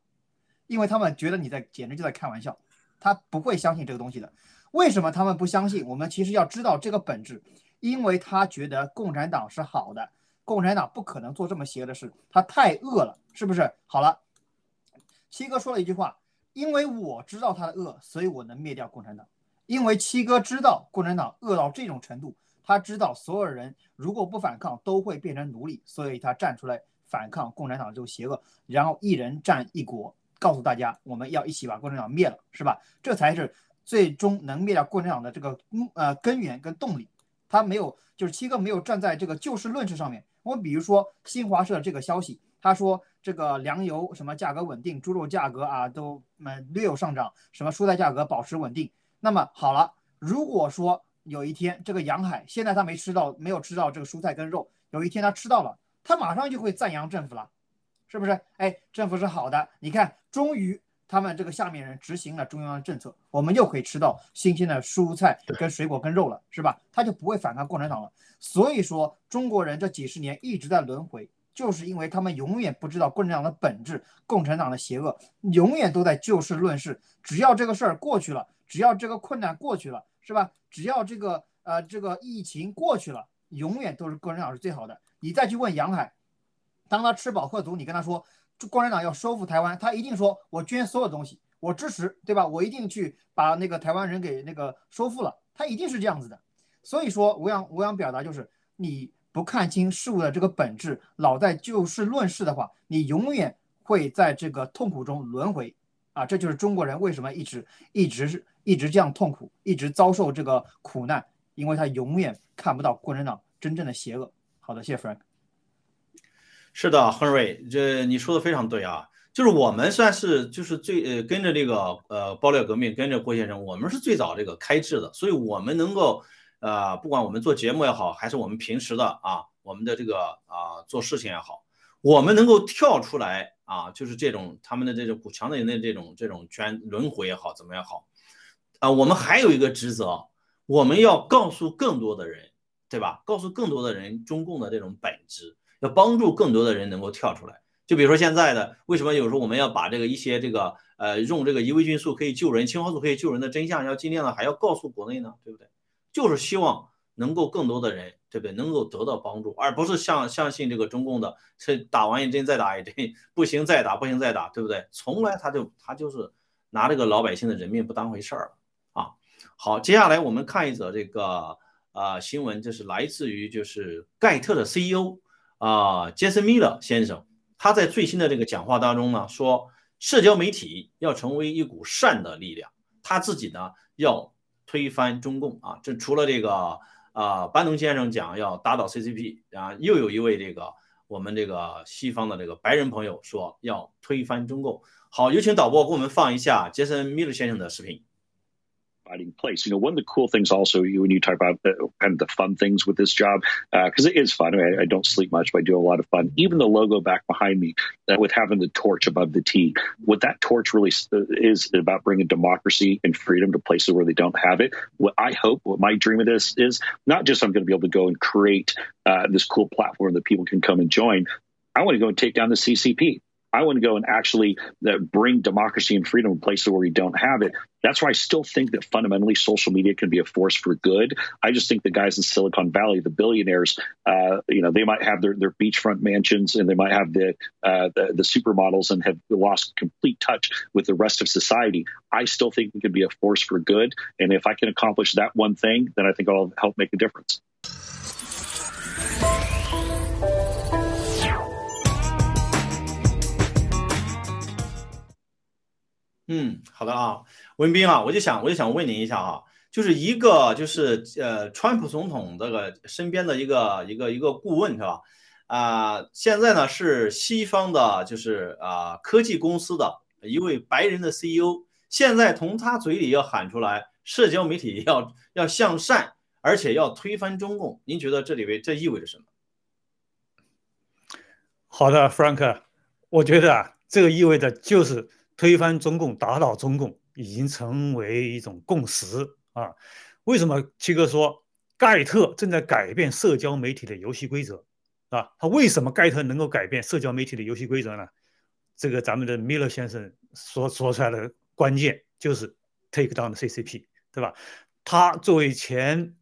因为他们觉得你在简直就在开玩笑，他不会相信这个东西的。为什么他们不相信？我们其实要知道这个本质，因为他觉得共产党是好的，共产党不可能做这么邪恶的事，他太恶了，是不是？好了，七哥说了一句话。因为我知道他的恶，所以我能灭掉共产党。因为七哥知道共产党恶到这种程度，他知道所有人如果不反抗都会变成奴隶，所以他站出来反抗共产党这种邪恶，然后一人战一国，告诉大家我们要一起把共产党灭了，是吧？这才是最终能灭掉共产党的这个呃根源跟动力。他没有，就是七哥没有站在这个就事论事上面。我比如说新华社这个消息。他说这个粮油什么价格稳定，猪肉价格啊都嗯略有上涨，什么蔬菜价格保持稳定。那么好了，如果说有一天这个杨海现在他没吃到，没有吃到这个蔬菜跟肉，有一天他吃到了，他马上就会赞扬政府了，是不是？哎，政府是好的，你看，终于他们这个下面人执行了中央的政策，我们又可以吃到新鲜的蔬菜跟水果跟肉了，是吧？他就不会反抗共产党了。所以说，中国人这几十年一直在轮回。就是因为他们永远不知道共产党的本质，共产党的邪恶，永远都在就事论事。只要这个事儿过去了，只要这个困难过去了，是吧？只要这个呃这个疫情过去了，永远都是共产党是最好的。你再去问杨海，当他吃饱喝足，你跟他说共产党要收复台湾，他一定说我捐所有东西，我支持，对吧？我一定去把那个台湾人给那个收复了，他一定是这样子的。所以说，我想我想表达就是你。不看清事物的这个本质，老在就事论事的话，你永远会在这个痛苦中轮回啊！这就是中国人为什么一直一直是一直这样痛苦，一直遭受这个苦难，因为他永远看不到共产党真正的邪恶。好的，谢谢 Frank。是的，亨瑞，这你说的非常对啊！就是我们算是就是最呃跟着这个呃爆料革命，跟着郭先生，我们是最早这个开智的，所以我们能够。呃，不管我们做节目也好，还是我们平时的啊，我们的这个啊做事情也好，我们能够跳出来啊，就是这种他们的这种古墙的人的这种这种圈轮回也好，怎么也好，啊，我们还有一个职责，我们要告诉更多的人，对吧？告诉更多的人中共的这种本质，要帮助更多的人能够跳出来。就比如说现在的，为什么有时候我们要把这个一些这个呃用这个伊维菌素可以救人、青蒿素可以救人的真相，要尽量的还要告诉国内呢，对不对？就是希望能够更多的人，对不对？能够得到帮助，而不是相相信这个中共的，是打完一针再打一针，[LAUGHS] 不行再打，不行再打，对不对？从来他就他就是拿这个老百姓的人命不当回事儿啊。好，接下来我们看一则这个呃新闻，这是来自于就是盖特的 CEO 啊杰森米勒先生，他在最新的这个讲话当中呢说，社交媒体要成为一股善的力量，他自己呢要。推翻中共啊！这除了这个啊，班农先生讲要打倒 CCP 啊，又有一位这个我们这个西方的这个白人朋友说要推翻中共。好，有请导播给我们放一下杰森·米勒先生的视频。Place. You know, one of the cool things also you when you talk about the, kind of the fun things with this job, because uh, it is fun. I, mean, I, don't sleep much, but I do a lot of fun. Even the logo back behind me, uh, with having the torch above the T, what that torch really uh, is about bringing democracy and freedom to places where they don't have it. What I hope, what my dream of this is, not just I'm going to be able to go and create uh, this cool platform that people can come and join. I want to go and take down the CCP. I want to go and actually uh, bring democracy and freedom to places where we don't have it. That's why I still think that fundamentally social media can be a force for good. I just think the guys in Silicon Valley, the billionaires, uh, you know, they might have their, their beachfront mansions and they might have the, uh, the, the supermodels and have lost complete touch with the rest of society. I still think it can be a force for good. And if I can accomplish that one thing, then I think I'll help make a difference. 嗯，好的啊，文斌啊，我就想我就想问您一下啊，就是一个就是呃，川普总统这个身边的一个一个一个顾问是吧？啊，现在呢是西方的，就是啊科技公司的一位白人的 CEO，现在从他嘴里要喊出来，社交媒体要要向善，而且要推翻中共，您觉得这里边这意味着什么？好的，Frank，我觉得啊，这个意味着就是推翻中共、打倒中共已经成为一种共识啊。为什么七哥说盖特正在改变社交媒体的游戏规则？啊，他为什么盖特能够改变社交媒体的游戏规则呢？这个咱们的米勒先生说说出来的关键就是 take down 的 CCP，对吧？他作为前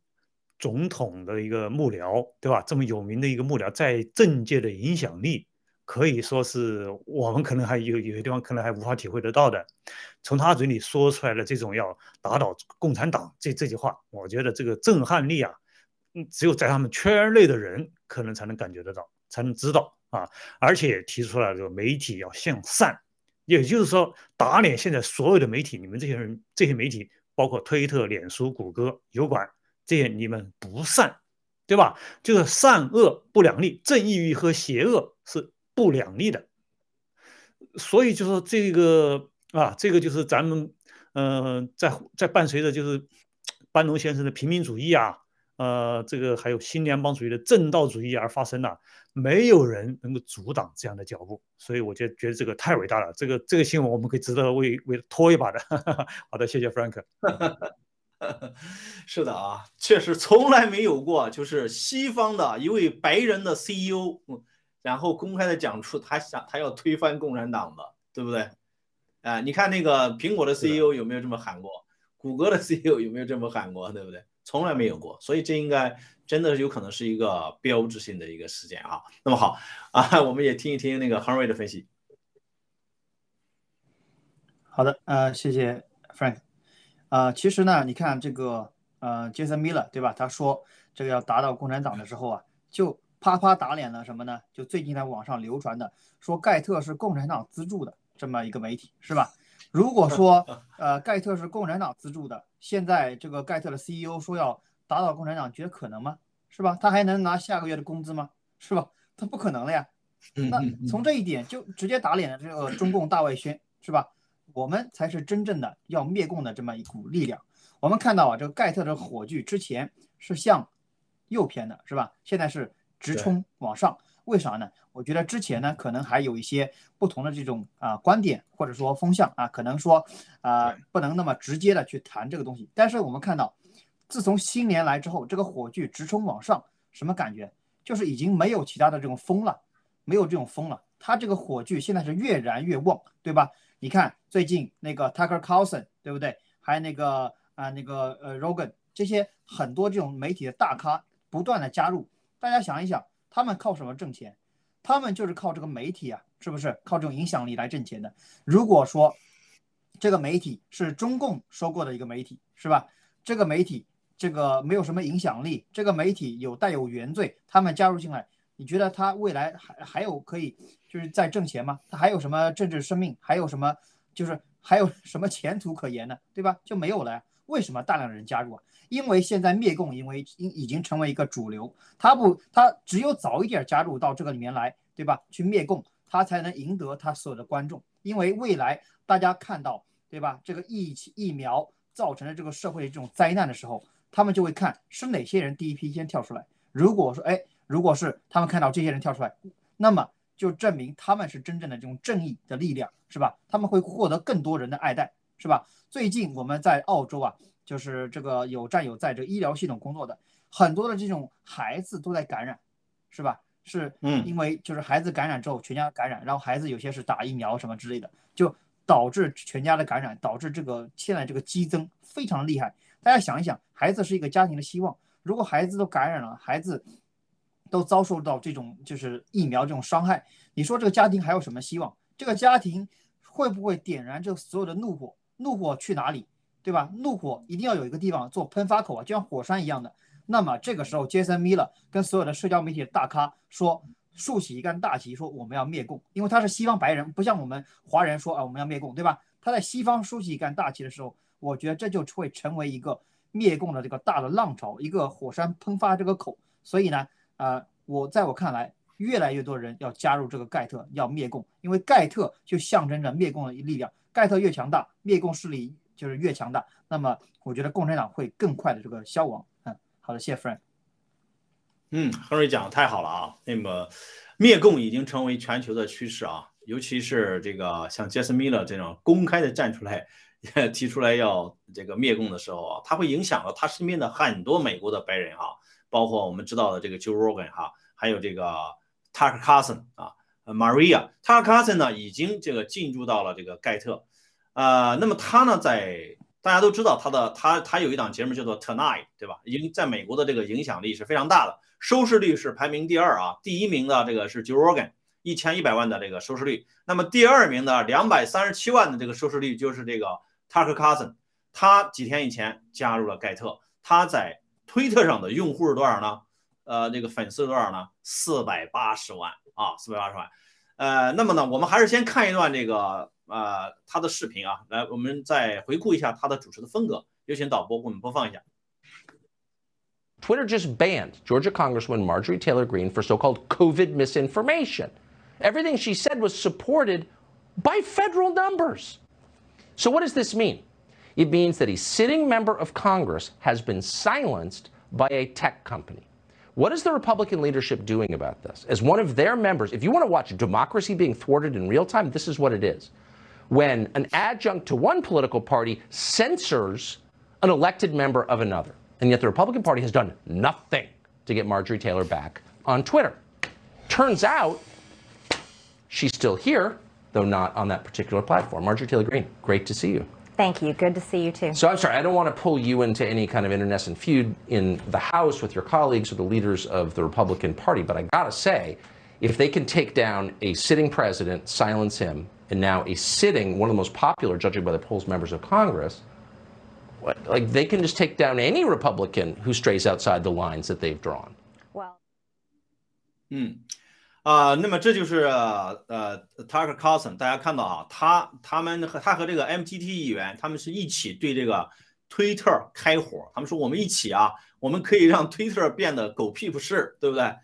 总统的一个幕僚，对吧？这么有名的一个幕僚，在政界的影响力可以说是我们可能还有有些地方可能还无法体会得到的。从他嘴里说出来的这种要打倒共产党这这句话，我觉得这个震撼力啊，嗯，只有在他们圈内的人。可能才能感觉得到，才能知道啊！而且提出来这个媒体要向善，也就是说打脸现在所有的媒体，你们这些人这些媒体，包括推特、脸书、谷歌、油管这些，你们不善，对吧？就是善恶不两立，正义与和邪恶是不两立的。所以就说这个啊，这个就是咱们嗯，在在伴随着就是班农先生的平民主义啊。呃，这个还有新联邦主义的正道主义而发生了，没有人能够阻挡这样的脚步，所以我就觉得这个太伟大了。这个这个新闻我们可以值得为为拖一把的。[LAUGHS] 好的，谢谢 Frank。[LAUGHS] 是的啊，确实从来没有过，就是西方的一位白人的 CEO，然后公开的讲出他想他要推翻共产党的，对不对？啊，你看那个苹果的 CEO 有没有这么喊过？谷歌的 [LAUGHS] CEO 有没有这么喊过？对不对？从来没有过，所以这应该真的有可能是一个标志性的一个事件啊。那么好啊，我们也听一听那个 Henry 的分析。好的，呃，谢谢 Frank。呃，其实呢，你看这个呃，Jason Miller 对吧？他说这个要打倒共产党的时候啊，就啪啪打脸了什么呢？就最近在网上流传的说盖特是共产党资助的这么一个媒体是吧？如果说 [LAUGHS] 呃盖特是共产党资助的。现在这个盖特的 CEO 说要打倒共产党，觉得可能吗？是吧？他还能拿下个月的工资吗？是吧？他不可能了呀。那从这一点就直接打脸了这个中共大外宣，是吧？我们才是真正的要灭共的这么一股力量。我们看到啊，这个盖特的火炬之前是向右偏的，是吧？现在是直冲往上。为啥呢？我觉得之前呢，可能还有一些不同的这种啊观点或者说风向啊，可能说啊不能那么直接的去谈这个东西。但是我们看到，自从新年来之后，这个火炬直冲往上，什么感觉？就是已经没有其他的这种风了，没有这种风了。它这个火炬现在是越燃越旺，对吧？你看最近那个 Tucker Carlson，对不对？还有那个啊那个呃 Rogan 这些很多这种媒体的大咖不断的加入，大家想一想。他们靠什么挣钱？他们就是靠这个媒体啊，是不是靠这种影响力来挣钱的？如果说这个媒体是中共收购的一个媒体，是吧？这个媒体这个没有什么影响力，这个媒体有带有原罪，他们加入进来，你觉得他未来还还有可以就是在挣钱吗？他还有什么政治生命？还有什么就是还有什么前途可言呢？对吧？就没有了呀？为什么大量的人加入啊？因为现在灭共，因为已已经成为一个主流，他不，他只有早一点加入到这个里面来，对吧？去灭共，他才能赢得他所有的观众。因为未来大家看到，对吧？这个疫疫苗造成的这个社会的这种灾难的时候，他们就会看是哪些人第一批先跳出来。如果说，哎，如果是他们看到这些人跳出来，那么就证明他们是真正的这种正义的力量，是吧？他们会获得更多人的爱戴，是吧？最近我们在澳洲啊。就是这个有战友在这医疗系统工作的很多的这种孩子都在感染，是吧？是，嗯，因为就是孩子感染之后全家感染，然后孩子有些是打疫苗什么之类的，就导致全家的感染，导致这个现在这个激增非常厉害。大家想一想，孩子是一个家庭的希望，如果孩子都感染了，孩子都遭受到这种就是疫苗这种伤害，你说这个家庭还有什么希望？这个家庭会不会点燃这所有的怒火？怒火去哪里？对吧？怒火一定要有一个地方做喷发口啊，就像火山一样的。那么这个时候，杰森·米勒跟所有的社交媒体的大咖说，竖起一杆大旗，说我们要灭共，因为他是西方白人，不像我们华人说啊我们要灭共，对吧？他在西方竖起一杆大旗的时候，我觉得这就会成为一个灭共的这个大的浪潮，一个火山喷发这个口。所以呢，呃，我在我看来，越来越多人要加入这个盖特，要灭共，因为盖特就象征着灭共的力量。盖特越强大，灭共势力就是越强大。那么，我觉得共产党会更快的这个消亡。嗯，好的，谢谢夫人。嗯，亨瑞讲的太好了啊。那么，灭共已经成为全球的趋势啊，尤其是这个像杰森米勒这种公开的站出来提出来要这个灭共的时候啊，他会影响到他身边的很多美国的白人啊。包括我们知道的这个 Joe Rogan 哈，还有这个 Tucker Carlson 啊，Maria Tucker Carlson 呢已经这个进驻到了这个盖特，呃，那么他呢在大家都知道他的他他有一档节目叫做 Tonight，对吧？影在美国的这个影响力是非常大的，收视率是排名第二啊，第一名的这个是 Joe Rogan，一千一百万的这个收视率，那么第二名的两百三十七万的这个收视率就是这个 Tucker Carlson，他几天以前加入了盖特，他在。推特上的用户是多少呢？呃，这个粉丝是多少呢？四百八十万啊，四百八十万。呃，那么呢，我们还是先看一段这个呃他的视频啊，来，我们再回顾一下他的主持的风格。有请导播给我们播放一下。Twitter just banned Georgia Congresswoman Marjorie Taylor Greene for so-called COVID misinformation. Everything she said was supported by federal numbers. So what does this mean? It means that a sitting member of Congress has been silenced by a tech company. What is the Republican leadership doing about this? As one of their members, if you want to watch democracy being thwarted in real time, this is what it is. When an adjunct to one political party censors an elected member of another. And yet the Republican Party has done nothing to get Marjorie Taylor back on Twitter. Turns out she's still here, though not on that particular platform. Marjorie Taylor Greene, great to see you. Thank you. Good to see you too. So I'm sorry, I don't want to pull you into any kind of internecine feud in the House with your colleagues or the leaders of the Republican Party, but I gotta say, if they can take down a sitting president, silence him, and now a sitting, one of the most popular, judging by the polls, members of Congress, what, like they can just take down any Republican who strays outside the lines that they've drawn. Well. Hmm. 啊，那么这就是呃，Tucker Carlson，大家看到啊，他他们和他和这个 MTT 议员，他们是一起对这个推特开火，他们说我们一起啊，我们可以让推特变得狗屁不是，对不对？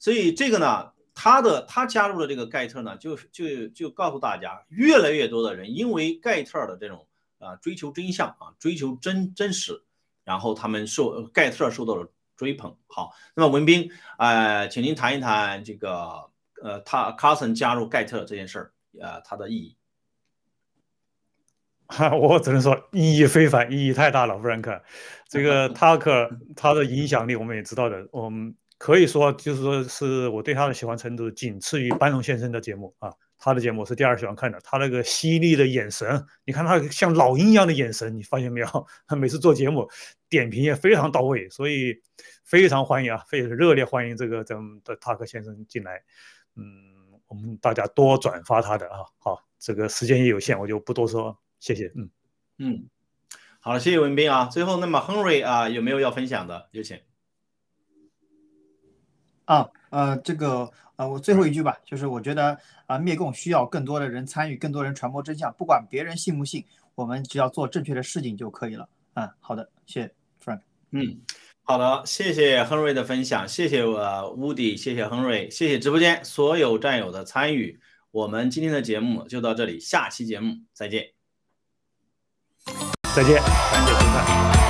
所以这个呢，他的他加入了这个盖特呢，就就就告诉大家，越来越多的人因为盖特的这种啊追求真相啊，追求真真实，然后他们受盖特受到了。追捧好，那么文斌，呃，请您谈一谈这个，呃，他 Carson 加入盖特这件事儿，呃，它的意义。哈 [LAUGHS] 我只能说意义非凡，意义太大了，弗兰克。这个 [LAUGHS] 塔克他的影响力我们也知道的，我们可以说就是说是我对他的喜欢程度仅次于班农先生的节目啊。他的节目是第二喜欢看的，他那个犀利的眼神，你看他像老鹰一样的眼神，你发现没有？他每次做节目点评也非常到位，所以非常欢迎啊，非常热烈欢迎这个咱们的塔克先生进来。嗯，我们大家多转发他的啊。好，这个时间也有限，我就不多说，谢谢。嗯嗯，好了，谢谢文斌啊。最后，那么亨瑞啊，有没有要分享的？有请。啊，呃，这个。啊，我最后一句吧，就是我觉得啊，灭共需要更多的人参与，更多人传播真相，不管别人信不信，我们只要做正确的事情就可以了。嗯，好的，谢谢 Frank。嗯，好的，谢谢亨瑞的分享，谢谢我 Woody，谢谢亨瑞，谢谢直播间所有战友的参与。我们今天的节目就到这里，下期节目再见。再见，感谢收看。